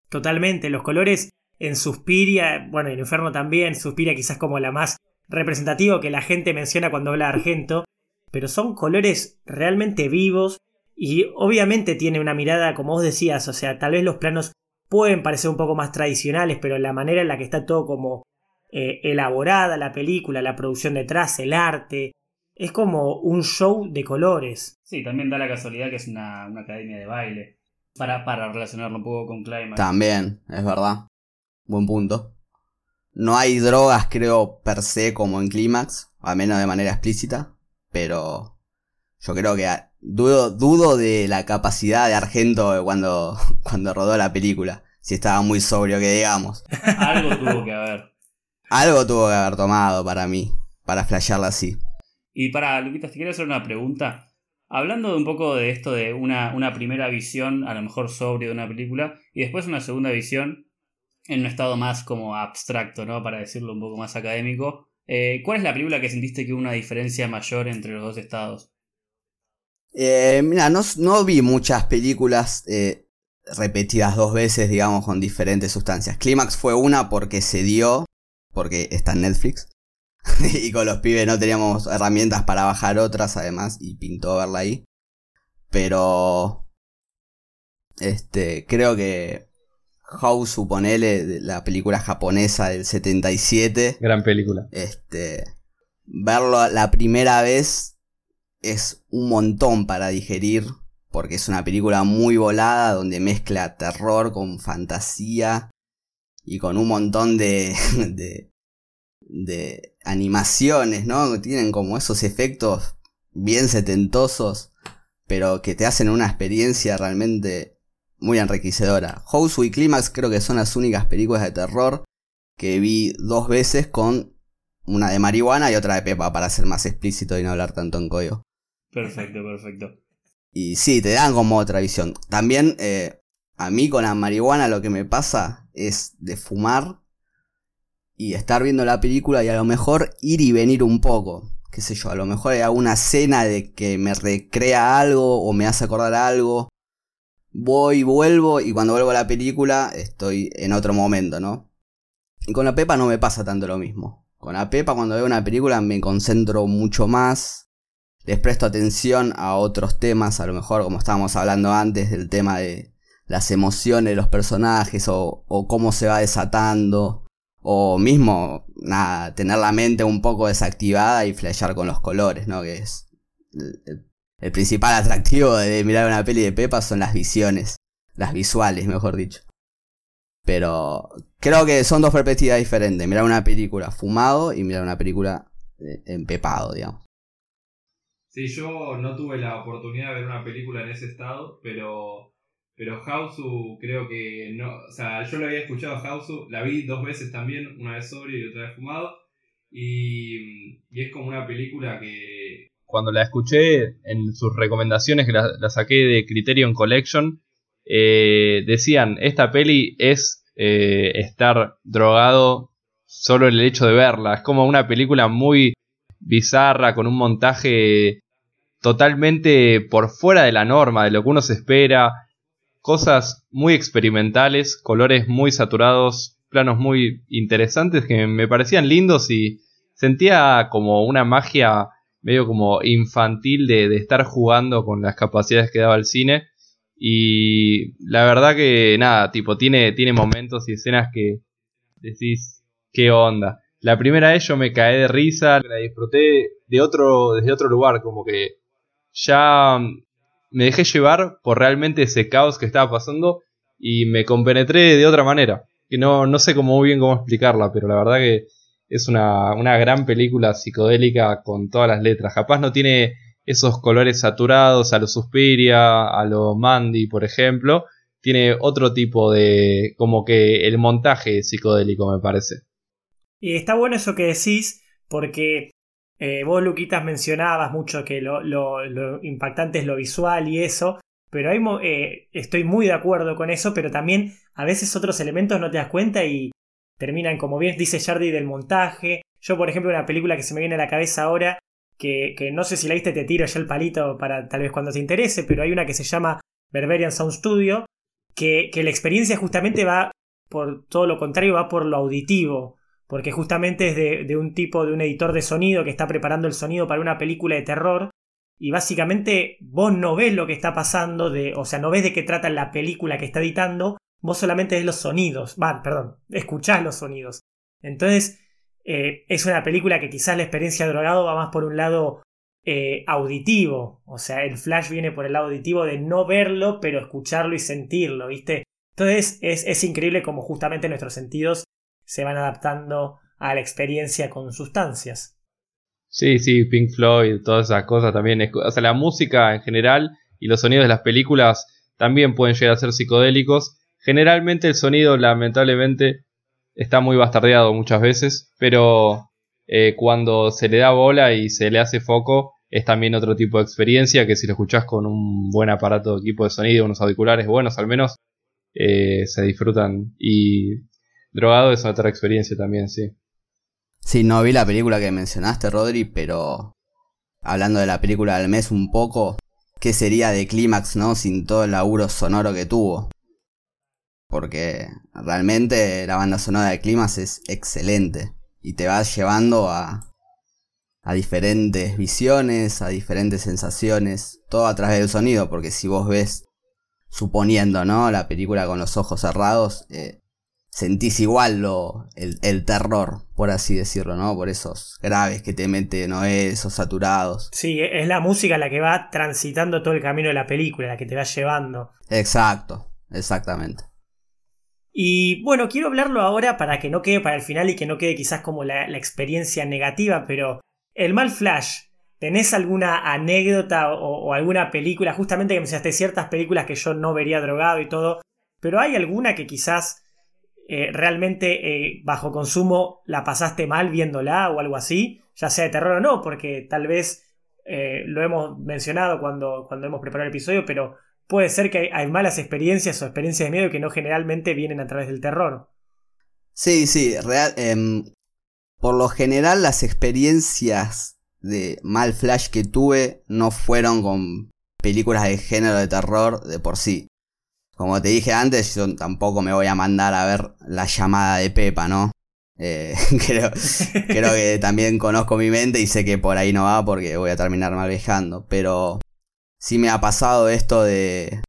Totalmente, los colores en Suspiria, bueno, en Inferno también, Suspiria quizás como la más representativa que la gente menciona cuando habla de Argento, pero son colores realmente vivos y obviamente tiene una mirada, como vos decías, o sea, tal vez los planos pueden parecer un poco más tradicionales, pero la manera en la que está todo como eh, elaborada la película, la producción detrás, el arte, es como un show de colores. Sí, también da la casualidad que es una, una academia de baile. Para, para relacionarlo un poco con Climax. También, es verdad. Buen punto. No hay drogas, creo, per se como en Clímax, al menos de manera explícita, pero yo creo que a- dudo, dudo de la capacidad de Argento cuando, cuando rodó la película. Si estaba muy sobrio que digamos. Algo tuvo que haber. Algo tuvo que haber tomado para mí, para flashearla así. Y para, Luquitas, te quiero hacer una pregunta. Hablando de un poco de esto de una, una primera visión, a lo mejor sobrio de una película, y después una segunda visión en un estado más como abstracto, ¿no? Para decirlo un poco más académico. Eh, ¿Cuál es la película que sentiste que hubo una diferencia mayor entre los dos estados? Eh, mira, no, no vi muchas películas eh, repetidas dos veces, digamos, con diferentes sustancias. Clímax fue una porque se dio, porque está en Netflix. y con los pibes no teníamos herramientas para bajar otras, además, y pintó verla ahí. Pero. Este, creo que. House, suponele, la película japonesa del 77. Gran película. Este. Verlo la primera vez es un montón para digerir. Porque es una película muy volada donde mezcla terror con fantasía. Y con un montón de. de. de animaciones, ¿no? Tienen como esos efectos bien setentosos. Pero que te hacen una experiencia realmente muy enriquecedora. House y Climax creo que son las únicas películas de terror que vi dos veces con una de marihuana y otra de pepa, para ser más explícito y no hablar tanto en código. Perfecto, perfecto. Y sí, te dan como otra visión. También eh, a mí con la marihuana lo que me pasa es de fumar y estar viendo la película y a lo mejor ir y venir un poco. Qué sé yo, a lo mejor hay alguna escena de que me recrea algo o me hace acordar algo. Voy, vuelvo y cuando vuelvo a la película estoy en otro momento, ¿no? Y con la Pepa no me pasa tanto lo mismo. Con la Pepa cuando veo una película me concentro mucho más les presto atención a otros temas, a lo mejor como estábamos hablando antes del tema de las emociones de los personajes o, o cómo se va desatando o mismo, nada, tener la mente un poco desactivada y flashear con los colores, ¿no? Que es el, el principal atractivo de mirar una peli de Pepa son las visiones, las visuales, mejor dicho. Pero creo que son dos perspectivas diferentes, mirar una película fumado y mirar una película eh, empepado, digamos. Sí, yo no tuve la oportunidad de ver una película en ese estado, pero pero Hausu creo que no, o sea, yo lo había escuchado a la vi dos veces también, una vez sobrio y otra vez fumado, y, y es como una película que... Cuando la escuché en sus recomendaciones, que la, la saqué de Criterion Collection, eh, decían, esta peli es eh, estar drogado solo el hecho de verla, es como una película muy bizarra, con un montaje totalmente por fuera de la norma, de lo que uno se espera, cosas muy experimentales, colores muy saturados, planos muy interesantes que me parecían lindos y sentía como una magia medio como infantil de, de estar jugando con las capacidades que daba el cine. Y la verdad que nada, tipo, tiene, tiene momentos y escenas que decís, ¿qué onda? La primera vez yo me caí de risa, la disfruté de otro, desde otro lugar, como que ya me dejé llevar por realmente ese caos que estaba pasando y me compenetré de otra manera. Que no, no sé cómo muy bien cómo explicarla, pero la verdad que es una, una gran película psicodélica con todas las letras. Capaz no tiene esos colores saturados a lo Suspiria, a lo Mandy, por ejemplo. Tiene otro tipo de. como que el montaje psicodélico, me parece. Y está bueno eso que decís, porque eh, vos, Luquitas, mencionabas mucho que lo, lo, impactante es lo visual y eso, pero hay, eh, estoy muy de acuerdo con eso, pero también a veces otros elementos no te das cuenta y terminan, como bien dice Jardy, del montaje. Yo, por ejemplo, una película que se me viene a la cabeza ahora, que, que no sé si la viste, te tiro ya el palito para tal vez cuando te interese, pero hay una que se llama Berberian Sound Studio, que, que la experiencia justamente va por todo lo contrario, va por lo auditivo porque justamente es de, de, un tipo, de un editor de sonido que está preparando el sonido para una película de terror. Y básicamente vos no ves lo que está pasando, de, o sea, no ves de qué trata la película que está editando, vos solamente ves los sonidos, va, perdón, escuchás los sonidos. Entonces, eh, es una película que quizás la experiencia de drogado va más por un lado eh, auditivo, o sea, el flash viene por el lado auditivo de no verlo, pero escucharlo y sentirlo, ¿viste? Entonces es, es increíble como justamente nuestros sentidos se van adaptando a la experiencia con sustancias. Sí, sí, Pink Floyd, todas esas cosas también. O sea, la música en general y los sonidos de las películas también pueden llegar a ser psicodélicos. Generalmente el sonido, lamentablemente, está muy bastardeado muchas veces, pero eh, cuando se le da bola y se le hace foco, es también otro tipo de experiencia que si lo escuchás con un buen aparato de equipo de sonido, unos auriculares buenos al menos, eh, se disfrutan y Drogado es otra experiencia también, sí. Sí, no vi la película que mencionaste, Rodri, pero hablando de la película del mes un poco, ¿qué sería de Clímax, no? Sin todo el laburo sonoro que tuvo. Porque realmente la banda sonora de Clímax es excelente y te va llevando a, a diferentes visiones, a diferentes sensaciones, todo a través del sonido, porque si vos ves, suponiendo, ¿no? La película con los ojos cerrados, eh, sentís igual lo, el, el, terror, por así decirlo, ¿no? Por esos graves que te mete Noé, esos saturados. Sí, es la música la que va transitando todo el camino de la película, la que te va llevando. Exacto, exactamente. Y bueno, quiero hablarlo ahora para que no quede para el final y que no quede quizás como la, la experiencia negativa, pero el mal flash, ¿tenés alguna anécdota o, o alguna película? Justamente que me mencionaste ciertas películas que yo no vería drogado y todo, pero ¿hay alguna que quizás eh, realmente eh, bajo consumo la pasaste mal viéndola o algo así, ya sea de terror o no, porque tal vez eh, lo hemos mencionado cuando, cuando hemos preparado el episodio, pero puede ser que hay, malas experiencias o experiencias de miedo que no generalmente vienen a través del terror. Sí, sí, real, eh, por lo general las experiencias de mal flash que tuve no fueron con películas de género de terror de por sí. Como te dije antes, yo tampoco me voy a mandar a ver la llamada de Pepa, ¿no? Eh, creo, creo que también conozco mi mente y sé que por ahí no va porque voy a terminar mal viajando. Pero sí me ha pasado esto de,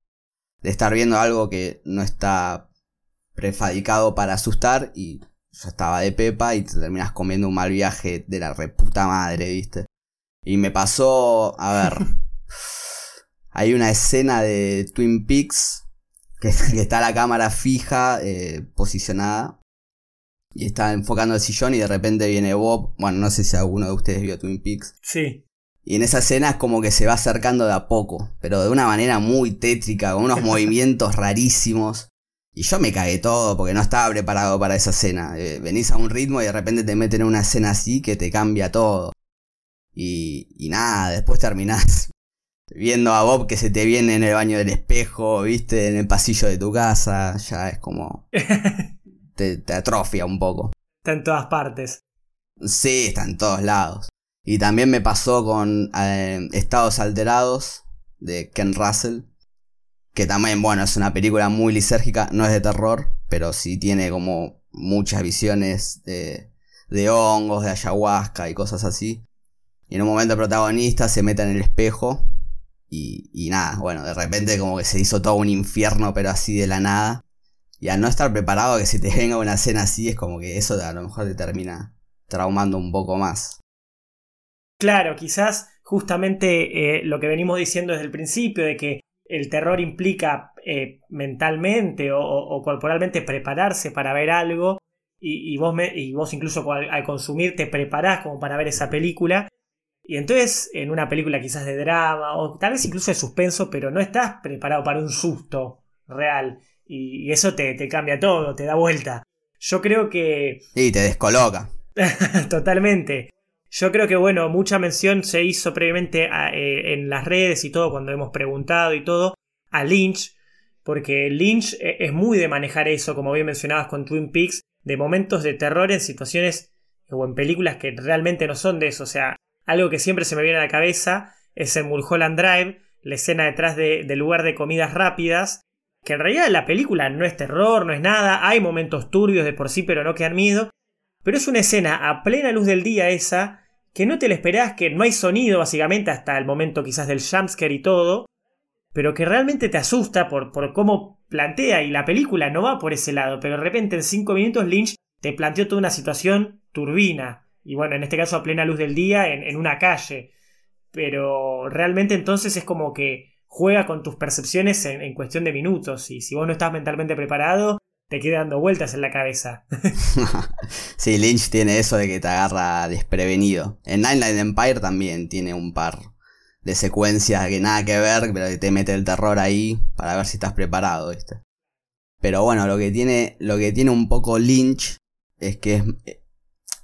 de estar viendo algo que no está prefadicado para asustar y yo estaba de pepa y te terminas comiendo un mal viaje de la reputa madre, ¿viste? Y me pasó, a ver, hay una escena de Twin Peaks que, está la cámara fija, eh, posicionada, y está enfocando el sillón y de repente viene Bob, bueno, no sé si alguno de ustedes vio Twin Peaks. Sí. Y en esa escena es como que se va acercando de a poco, pero de una manera muy tétrica, con unos movimientos rarísimos. Y yo me cagué todo porque no estaba preparado para esa escena. Eh, venís a un ritmo y de repente te meten en una escena así que te cambia todo. Y, y nada, después terminás viendo a Bob que se te viene en el baño del espejo, viste, en el pasillo de tu casa. Ya es como... te, te atrofia un poco. Está en todas partes. Sí, está en todos lados. Y también me pasó con eh, Estados Alterados de Ken Russell. Que también, bueno, es una película muy lisérgica, no es de terror, pero sí tiene como muchas visiones de, de hongos, de ayahuasca y cosas así. Y en un momento el protagonista se mete en el espejo y, nada, bueno, de repente como que se hizo todo un infierno, pero así de la nada. Y al no estar preparado a que se te venga una escena así, es como que eso a lo mejor te termina traumando un poco más. Claro, quizás justamente eh, lo que venimos diciendo desde el principio, de que el terror implica eh, mentalmente o, corporalmente prepararse para ver algo, y, vos, y vos incluso al, al, consumir te preparás como para ver esa película, y entonces en una película quizás de drama, o tal vez incluso de suspenso, pero no estás preparado para un susto real, y, eso te, te cambia todo, te da vuelta. Yo creo que... Y te descoloca. Totalmente. Yo creo que, bueno, mucha mención se hizo previamente eh, en las redes y todo, cuando hemos preguntado y todo, a Lynch, porque Lynch eh, es muy de manejar eso, como bien mencionabas con Twin Peaks, de momentos de terror en situaciones o en películas que realmente no son de eso. O sea, algo que siempre se me viene a la cabeza es en Mulholland Drive, la escena detrás del lugar de comidas rápidas, que en realidad la película no es terror, no es nada, hay momentos turbios de por sí, pero no quedan miedo, pero es una escena a plena luz del día esa, que no te la esperás, que no hay sonido básicamente hasta el momento quizás del jumpscare y todo, pero que realmente te asusta por, por cómo plantea y la película no va por ese lado, pero de repente en 5 minutos Lynch te planteó toda una situación turbina, y bueno, en este caso a plena luz del día en, en una calle, pero realmente entonces es como que juega con tus percepciones en, en, cuestión de minutos, y si vos no estás mentalmente preparado, te queda dando vueltas en la cabeza. sí, Lynch tiene eso de que te agarra desprevenido. En Nine Empire también tiene un par de secuencias que nada que ver, pero que te mete el terror ahí para ver si estás preparado. Pero bueno, lo que tiene, lo que tiene un poco Lynch es que es,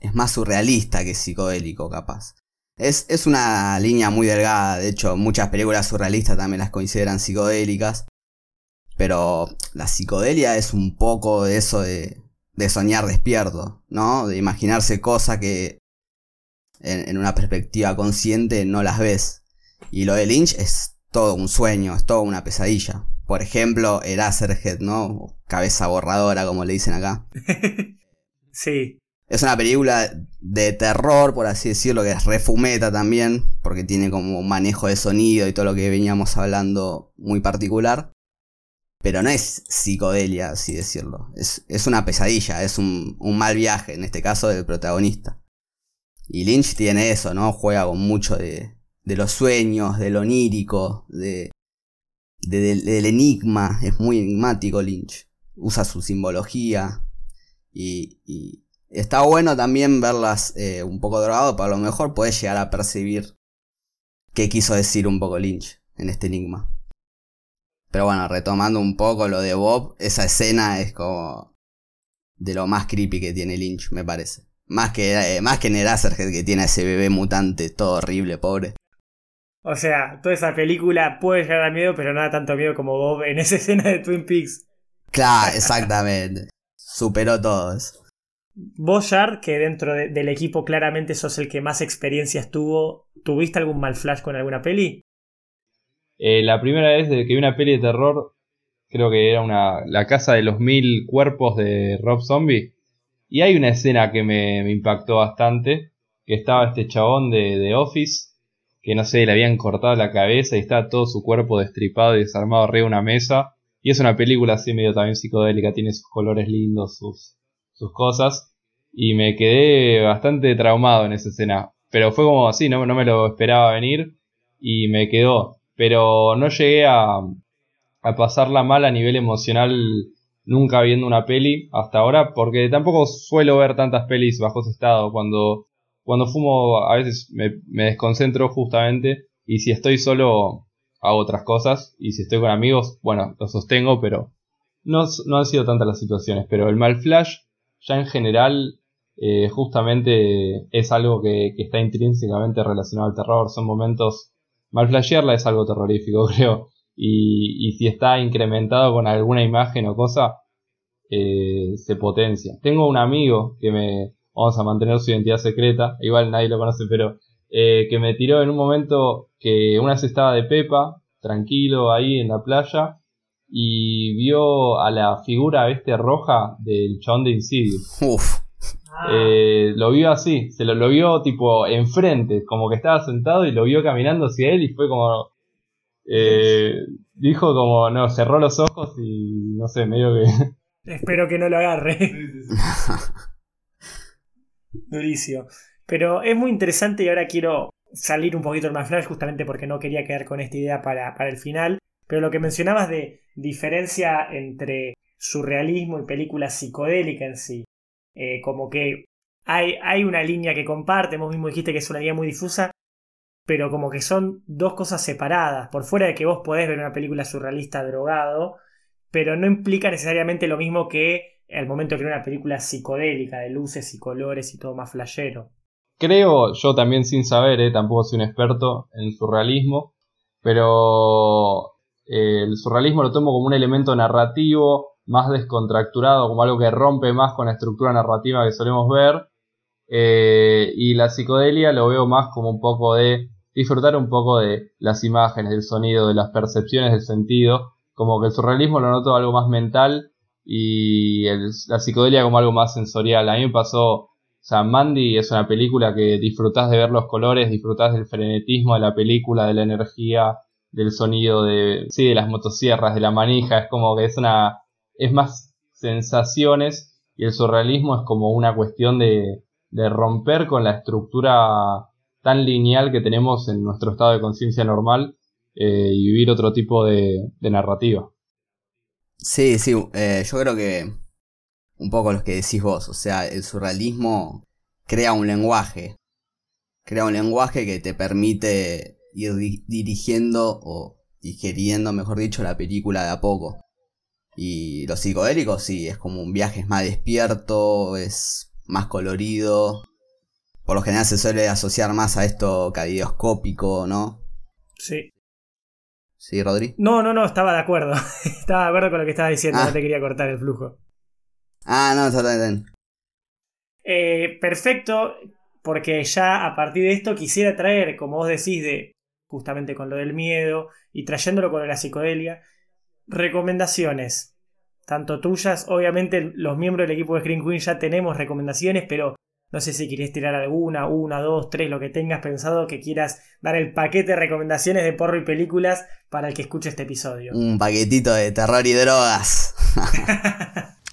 es más surrealista que psicodélico, capaz. Es, es una línea muy delgada, de hecho muchas películas surrealistas también las consideran psicodélicas. Pero la psicodelia es un poco de eso de, de soñar despierto, ¿no? De imaginarse cosas que en, una perspectiva consciente no las ves. Y lo de Lynch es todo un sueño, es toda una pesadilla. Por ejemplo, Eraserhead, ¿no? Cabeza borradora, como le dicen acá. sí. Es una película de terror, por así decirlo, que es refumeta también, porque tiene como un manejo de sonido y todo lo que veníamos hablando muy particular. Pero no es psicodelia, así decirlo. Es, es una pesadilla, es un, un, mal viaje, en este caso del protagonista. Y Lynch tiene eso, ¿no? Juega con mucho de, de los sueños, de lo onírico, de, de, de, del enigma. Es muy enigmático Lynch. Usa su simbología. Y está bueno también verlas eh, un poco drogado, pero a lo mejor puedes llegar a percibir qué quiso decir un poco Lynch en este enigma. Pero bueno, retomando un poco lo de Bob, esa escena es como de lo más creepy que tiene Lynch, me parece. Más que, eh, más que en el Azerhead que tiene ese bebé mutante, todo horrible, pobre. O sea, toda esa película puede llegar a miedo, pero no da tanto miedo como Bob en esa escena de Twin Peaks. Claro, exactamente. Superó todo eso. Shard, que dentro de, del equipo claramente sos el que más experiencias tuvo, ¿tuviste algún mal flash con alguna peli? Eh, la primera vez que vi una peli de terror, creo que era una La Casa de los Mil Cuerpos de Rob Zombie. Y hay una escena que me, me impactó bastante, que estaba este chabón de, de Office, que no sé, le habían cortado la cabeza y está todo su cuerpo destripado y desarmado arriba de una mesa. Y es una película así medio también psicodélica, tiene sus colores lindos, sus, sus cosas. Y me quedé bastante traumado en esa escena. Pero fue como así, no, no me lo esperaba venir y me quedó. Pero no llegué a, a pasarla mal a nivel emocional nunca viendo una peli hasta ahora, porque tampoco suelo ver tantas pelis bajo ese estado. Cuando, cuando fumo a veces me, me desconcentro justamente y si estoy solo hago otras cosas y si estoy con amigos, bueno, lo sostengo, pero no, no han sido tantas las situaciones. Pero el mal flash ya en general eh, justamente es algo que, está intrínsecamente relacionado al terror. Son momentos. Mal flashearla es algo terrorífico, creo. Y, y si está incrementado con alguna imagen o cosa, eh, se potencia. Tengo un amigo que me. Vamos a mantener su identidad secreta, igual nadie lo conoce, pero eh, que me tiró en un momento que una vez estaba de Pepa, tranquilo ahí en la playa, y vio a la figura este roja del chabón de Insidious. Uf. Eh, lo vio así, se lo, lo vio tipo enfrente, como que estaba sentado y lo vio caminando hacia él y fue como... Eh, dijo como, no, cerró los ojos y no sé, medio que... Espero que no lo agarre. Durísimo. Pero es muy interesante y ahora quiero salir un poquito del más flash justamente porque no quería quedar con esta idea para, para el final. Pero lo que mencionabas de diferencia entre surrealismo y película psicodélica en sí. Eh, como que hay, hay una línea que comparte, vos mismo dijiste que es una línea muy difusa, pero como que son dos cosas separadas. Por fuera de que vos podés ver una película surrealista drogado, pero no implica necesariamente lo mismo que al momento de crear una película psicodélica, de luces y colores y todo más flashero. Creo, yo también sin saber, eh, tampoco soy un experto en surrealismo, pero eh, el surrealismo lo tomo como un elemento narrativo más descontracturado, como algo que rompe más con la estructura narrativa que solemos ver. Eh, y la psicodelia lo veo más como un poco de disfrutar un poco de las imágenes, del sonido, de las percepciones del sentido. Como que el surrealismo lo noto algo más mental y la psicodelia como algo más sensorial. A mí me pasó, o sea, Mandy es una película que disfrutás de ver los colores, disfrutás del frenetismo de la película, de la energía, del sonido, de, sí, de las motosierras, de la manija. Es como que es una es más sensaciones y el surrealismo es como una cuestión de, de romper con la estructura tan lineal que tenemos en nuestro estado de conciencia normal eh, y vivir otro tipo de, de narrativa. Sí, sí, eh, yo creo que un poco lo que decís vos, o sea, el surrealismo crea un lenguaje, crea un lenguaje que te permite ir di dirigiendo o digeriendo, mejor dicho, la película de a poco. Y los psicodélicos sí, es como un viaje es más despierto, es más colorido. Por lo general se suele asociar más a esto caleidoscópico, ¿no? Sí. ¿Sí, Rodri? No, no, no, estaba de acuerdo. estaba de acuerdo con lo que estabas diciendo, ah. no te quería cortar el flujo. Ah, no, está bien. Eh, perfecto, porque ya a partir de esto quisiera traer, como vos decís, de justamente con lo del miedo y trayéndolo con la psicodelia, recomendaciones. Tanto tuyas, obviamente los miembros del equipo de Screen Queen ya tenemos recomendaciones, pero no sé si quieres tirar alguna, una, dos, tres, lo que tengas pensado que quieras dar el paquete de recomendaciones de porro y películas para el que escuche este episodio. Un paquetito de terror y drogas.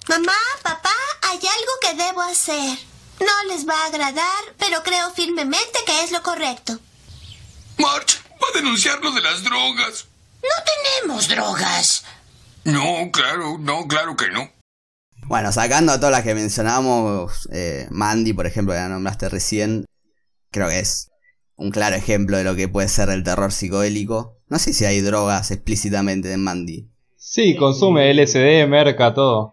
Mamá, papá, hay algo que debo hacer. No les va a agradar, pero creo firmemente que es lo correcto. March va a denunciarnos de las drogas. No tenemos drogas. No, claro, no, claro que no. Bueno, sacando a todas las que mencionamos, eh, Mandy, por ejemplo, que la nombraste recién, creo que es un claro ejemplo de lo que puede ser el terror psicodélico. No sé si hay drogas explícitamente en Mandy. Sí, consume LSD, merca, todo.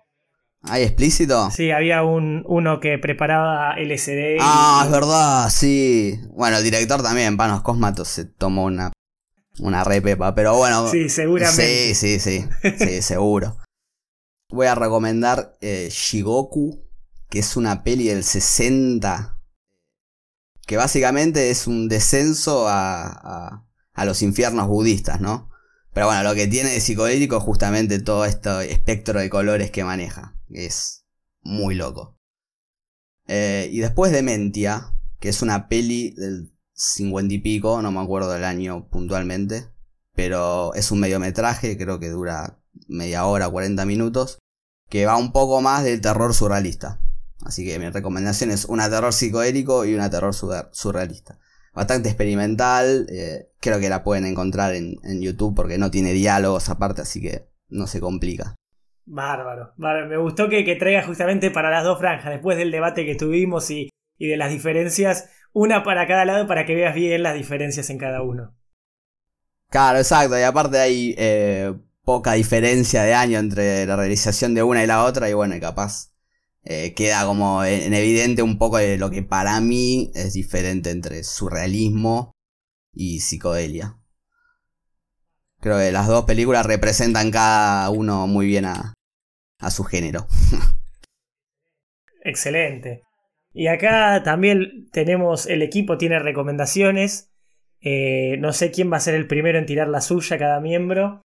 ¿Hay explícito? Sí, había un, uno que preparaba LSD. Ah, es verdad, sí. Bueno, el director también, Panos Cosmatos, se tomó una una re pepa, pero bueno. Sí, seguramente. Sí, sí, sí. Sí, seguro. Voy a recomendar eh, Shigoku, que es una peli del 60. Que básicamente es un descenso a, a, a los infiernos budistas, ¿no? Pero bueno, lo que tiene de psicodélico es justamente todo este espectro de colores que maneja. Es muy loco. Eh, y después Dementia, que es una peli del cincuenta y pico, no me acuerdo del año puntualmente, pero es un mediometraje, creo que dura media hora, 40 minutos, que va un poco más del terror surrealista. Así que mi recomendación es una terror psicodélico y una terror surrealista. Bastante experimental, eh, creo que la pueden encontrar en, YouTube porque no tiene diálogos aparte, así que no se complica. Bárbaro, me gustó que, que traiga justamente para las dos franjas, después del debate que tuvimos y, y de las diferencias, una para cada lado para que veas bien las diferencias en cada uno. Claro, exacto, y aparte hay eh, poca diferencia de año entre la realización de una y la otra, y bueno, capaz eh, queda como en, evidente un poco de lo que para mí es diferente entre surrealismo y psicodelia. Creo que las dos películas representan cada uno muy bien a, a su género. Excelente. Y acá también tenemos, el equipo tiene recomendaciones. Eh, no sé quién va a ser el primero en tirar la suya, cada miembro.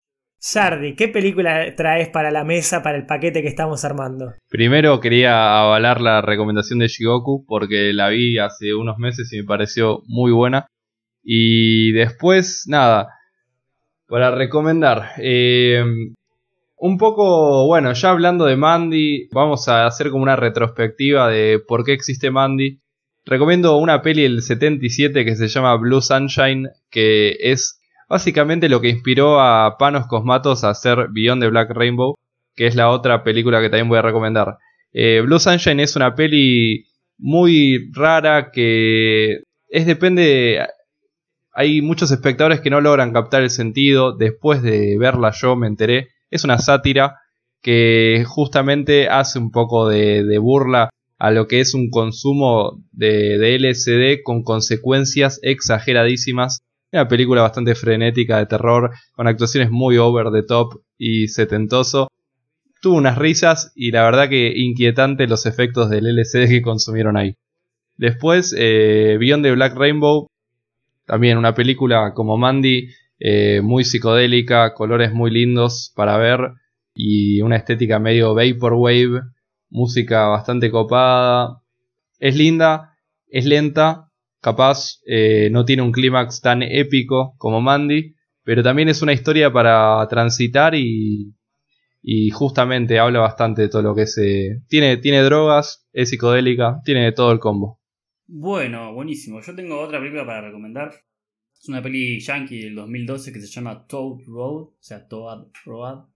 Sardi, ¿qué película traes para la mesa, para el paquete que estamos armando? Primero quería avalar la recomendación de Shigoku porque la vi hace unos meses y me pareció muy buena. Y después, nada, para recomendar. Eh, un poco, bueno, ya hablando de Mandy, vamos a hacer como una retrospectiva de por qué existe Mandy. Recomiendo una peli del 77 que se llama Blue Sunshine, que es básicamente lo que inspiró a Panos Cosmatos a hacer Beyond the Black Rainbow, que es la otra película que también voy a recomendar. Eh, Blue Sunshine es una peli muy rara que es depende hay muchos espectadores que no logran captar el sentido. Después de verla yo me enteré es una sátira que justamente hace un poco de, burla a lo que es un consumo de, de, LSD con consecuencias exageradísimas. Una película bastante frenética de terror, con actuaciones muy over the top y setentoso. Tuvo unas risas y la verdad que inquietante los efectos del LSD que consumieron ahí. Después, eh, Beyond the Black Rainbow, también una película como Mandy, eh, muy psicodélica, colores muy lindos para ver y una estética medio vaporwave, música bastante copada. Es linda, es lenta, capaz eh, no tiene un clímax tan épico como Mandy, pero también es una historia para transitar y, justamente habla bastante de todo lo que se... Tiene, tiene drogas, es psicodélica, tiene todo el combo. Bueno, buenísimo. Yo tengo otra película para recomendar. Es una peli yankee del 2012 que se llama Toad Road, o sea, Toad Road,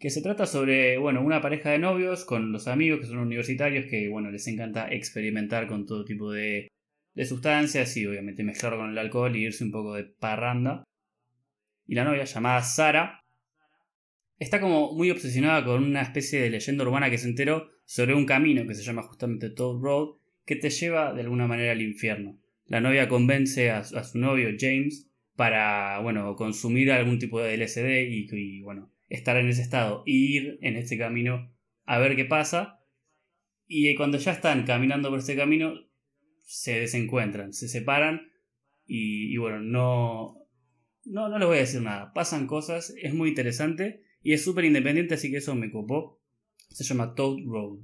que se trata sobre, bueno, una pareja de novios con los amigos que son universitarios que, bueno, les encanta experimentar con todo tipo de, de sustancias y obviamente mezclar con el alcohol y irse un poco de parranda. Y la novia, llamada Sara, está como muy obsesionada con una especie de leyenda urbana que se enteró sobre un camino que se llama justamente Toad Road, que te lleva de alguna manera al infierno la novia convence a, su novio James para, bueno, consumir algún tipo de LSD y, bueno, estar en ese estado, ir en este camino a ver qué pasa. Y cuando ya están caminando por este camino, se desencuentran, se separan y, bueno, no, no, no les voy a decir nada. Pasan cosas, es muy interesante y es súper independiente, así que eso me copó. Se llama Toad Road.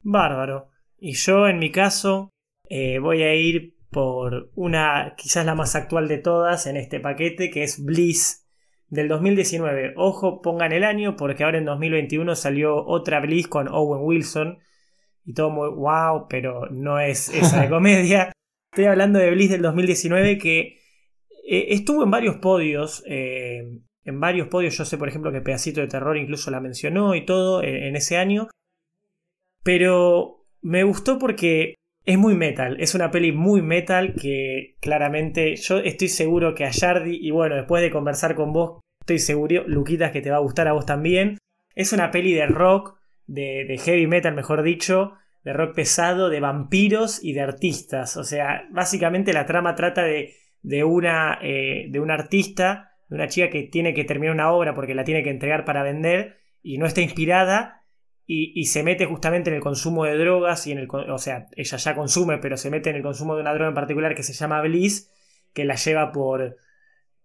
Bárbaro. Y yo, en mi caso, eh, voy a ir por una, quizás la más actual de todas en este paquete, que es Bliss del 2019. Ojo, pongan el año, porque ahora en 2021 salió otra Bliss con Owen Wilson. Y todo muy wow, pero no es esa de comedia. Estoy hablando de Bliss del 2019 que eh, estuvo en varios podios. Eh, en varios podios, yo sé por ejemplo que Pedacito de Terror incluso la mencionó y todo en ese año. Pero me gustó porque es muy metal, es una peli muy metal que claramente yo estoy seguro que a Yardi, y bueno, después de conversar con vos, estoy seguro, Luquitas, que te va a gustar a vos también. Es una peli de rock, de, heavy metal, mejor dicho, de rock pesado, de vampiros y de artistas. O sea, básicamente la trama trata de, de una, eh, de una artista, de una chica que tiene que terminar una obra porque la tiene que entregar para vender y no está inspirada y, se mete justamente en el consumo de drogas y en el o sea ella ya consume pero se mete en el consumo de una droga en particular que se llama Bliss que la lleva por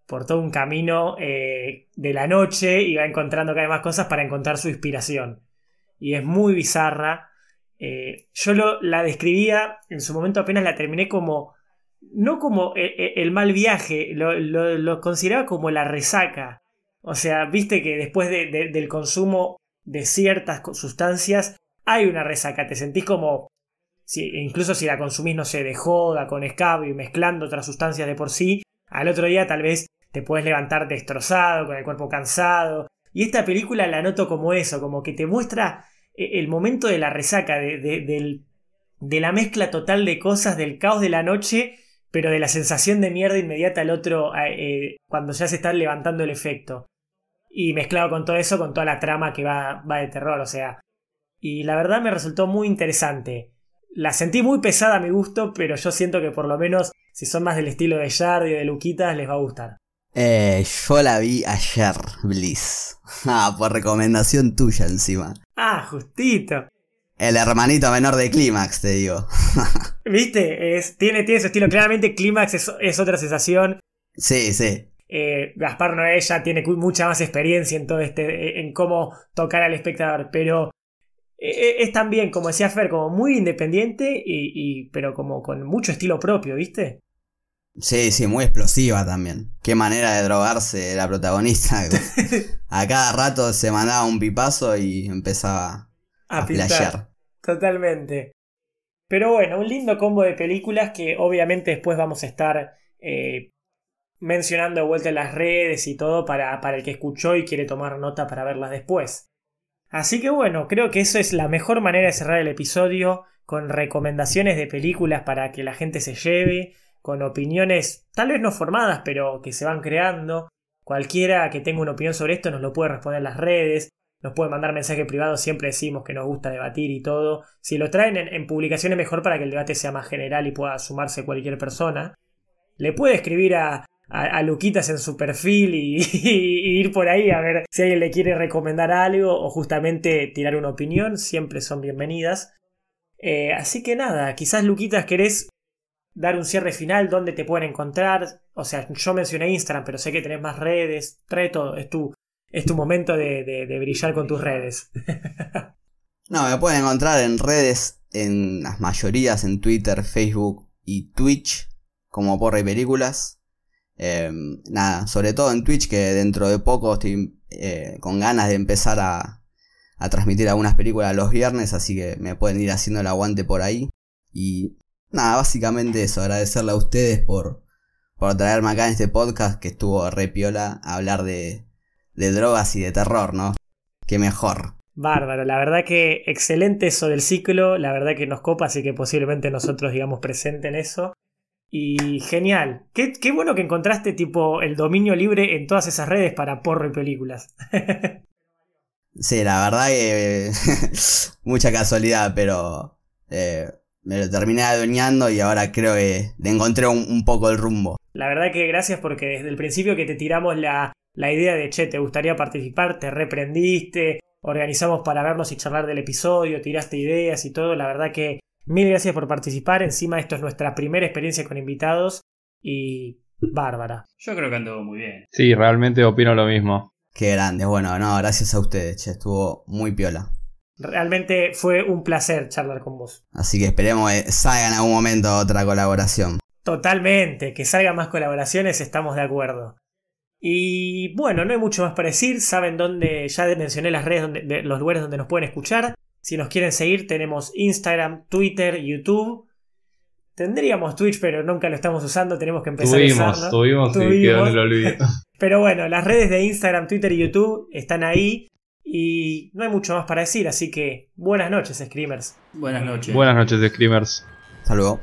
por todo un camino eh, de la noche y va encontrando cada vez más cosas para encontrar su inspiración y es muy bizarra Eh, yo lo, la describía, en su momento apenas la terminé como, no como e, e, el, mal viaje, lo, consideraba como la resaca. O sea, viste que después del consumo de ciertas sustancias hay una resaca, te sentís como, si, incluso si la consumís, no sé, de joda, con escabio y mezclando otras sustancias de por sí, al otro día tal vez te puedes levantar destrozado, con el cuerpo cansado. Y esta película la noto como eso, como que te muestra e, el momento de la resaca, de, la mezcla total de cosas, del caos de la noche, pero de la sensación de mierda inmediata al otro eh, cuando ya se está levantando el efecto. Y mezclado con todo eso, con toda la trama que va, va de terror, o sea. Y la verdad me resultó muy interesante. La sentí muy pesada a mi gusto, pero yo siento que por lo menos si son más del estilo de Yard y de Luquitas les va a gustar. Eh, yo la vi ayer, Bliss. Ah, por recomendación tuya encima. Ah, justito. El hermanito menor de Clímax, te digo. ¿Viste? Es, tiene, tiene su estilo. Claramente Clímax es, otra sensación. Sí, sí. Eh, Gaspar Noé ya tiene mucha más experiencia en todo este. en cómo tocar al espectador. Pero eh, eh, es también, como decía Fer, como muy independiente, y, pero como con mucho estilo propio, ¿viste? Sí, sí, muy explosiva también. Qué manera de drogarse la protagonista. A cada rato se mandaba un pipazo y empezaba a, a Totalmente. Pero bueno, un lindo combo de películas que obviamente después vamos a estar eh, mencionando de vuelta en las redes y todo para, para el que escuchó y quiere tomar nota para verlas después. Así que bueno, creo que eso es la mejor manera de cerrar el episodio con recomendaciones de películas para que la gente se lleve con opiniones tal vez no formadas, pero que se van creando. Cualquiera que tenga una opinión sobre esto nos lo puede responder en las redes, nos puede mandar mensaje privado, siempre decimos que nos gusta debatir y todo. Si lo traen en, publicaciones mejor para que el debate sea más general y pueda sumarse cualquier persona. Le puede escribir a, a, Luquitas en su perfil y, ir por ahí a ver si alguien le quiere recomendar algo o justamente tirar una opinión, siempre son bienvenidas. Eh, así que nada, quizás Luquitas querés dar un cierre final, dónde te pueden encontrar. O sea, yo mencioné Instagram, pero sé que tenés más redes. Trae todo, es tu, es tu momento de, brillar con tus redes. no, me pueden encontrar en redes, en las mayorías, en Twitter, Facebook y Twitch, como Porra y Películas. Em, nada, sobre todo en Twitch, que dentro de poco estoy eh, con ganas de empezar a transmitir algunas películas los viernes, así que me pueden ir haciendo el aguante por ahí. Y nada, básicamente eso, agradecerle a ustedes por, por traerme acá en este podcast que estuvo re piola a hablar de, de drogas y de terror, ¿no? Qué mejor. Bárbaro, la verdad que excelente eso del ciclo, la verdad que nos copa, así que posiblemente nosotros digamos presente en eso. Y genial, qué, qué bueno que encontraste tipo el dominio libre en todas esas redes para porro y películas. sí, la verdad que mucha casualidad, pero eh, me lo terminé adueñando y ahora creo que le encontré un, poco el rumbo. La verdad que gracias porque desde el principio que te tiramos la, la idea de, che, ¿te gustaría participar? Te reprendiste, organizamos para vernos y charlar del episodio, tiraste ideas y todo. La verdad que mil gracias por participar. Encima esto es nuestra primera experiencia con invitados y bárbara. Yo creo que andó muy bien. Sí, realmente opino lo mismo. Qué grande. Bueno, no, gracias a ustedes, che, estuvo muy piola. Realmente fue un placer charlar con vos. Así que esperemos que salga en algún momento otra colaboración. Totalmente, que salgan más colaboraciones, estamos de acuerdo. Y bueno, no hay mucho más para decir, saben dónde, ya mencioné las redes, donde, los lugares donde nos pueden escuchar. Si nos quieren seguir, tenemos Instagram, Twitter, YouTube. Tendríamos Twitch, pero nunca lo estamos usando, tenemos que empezar a usarlo. Tuvimos, tuvimos, quedó en pero bueno, las redes de Instagram, Twitter y YouTube están ahí. Y no hay mucho más para decir, así que buenas noches, Screamers. Buenas noches. Buenas noches, Screamers. Hasta luego.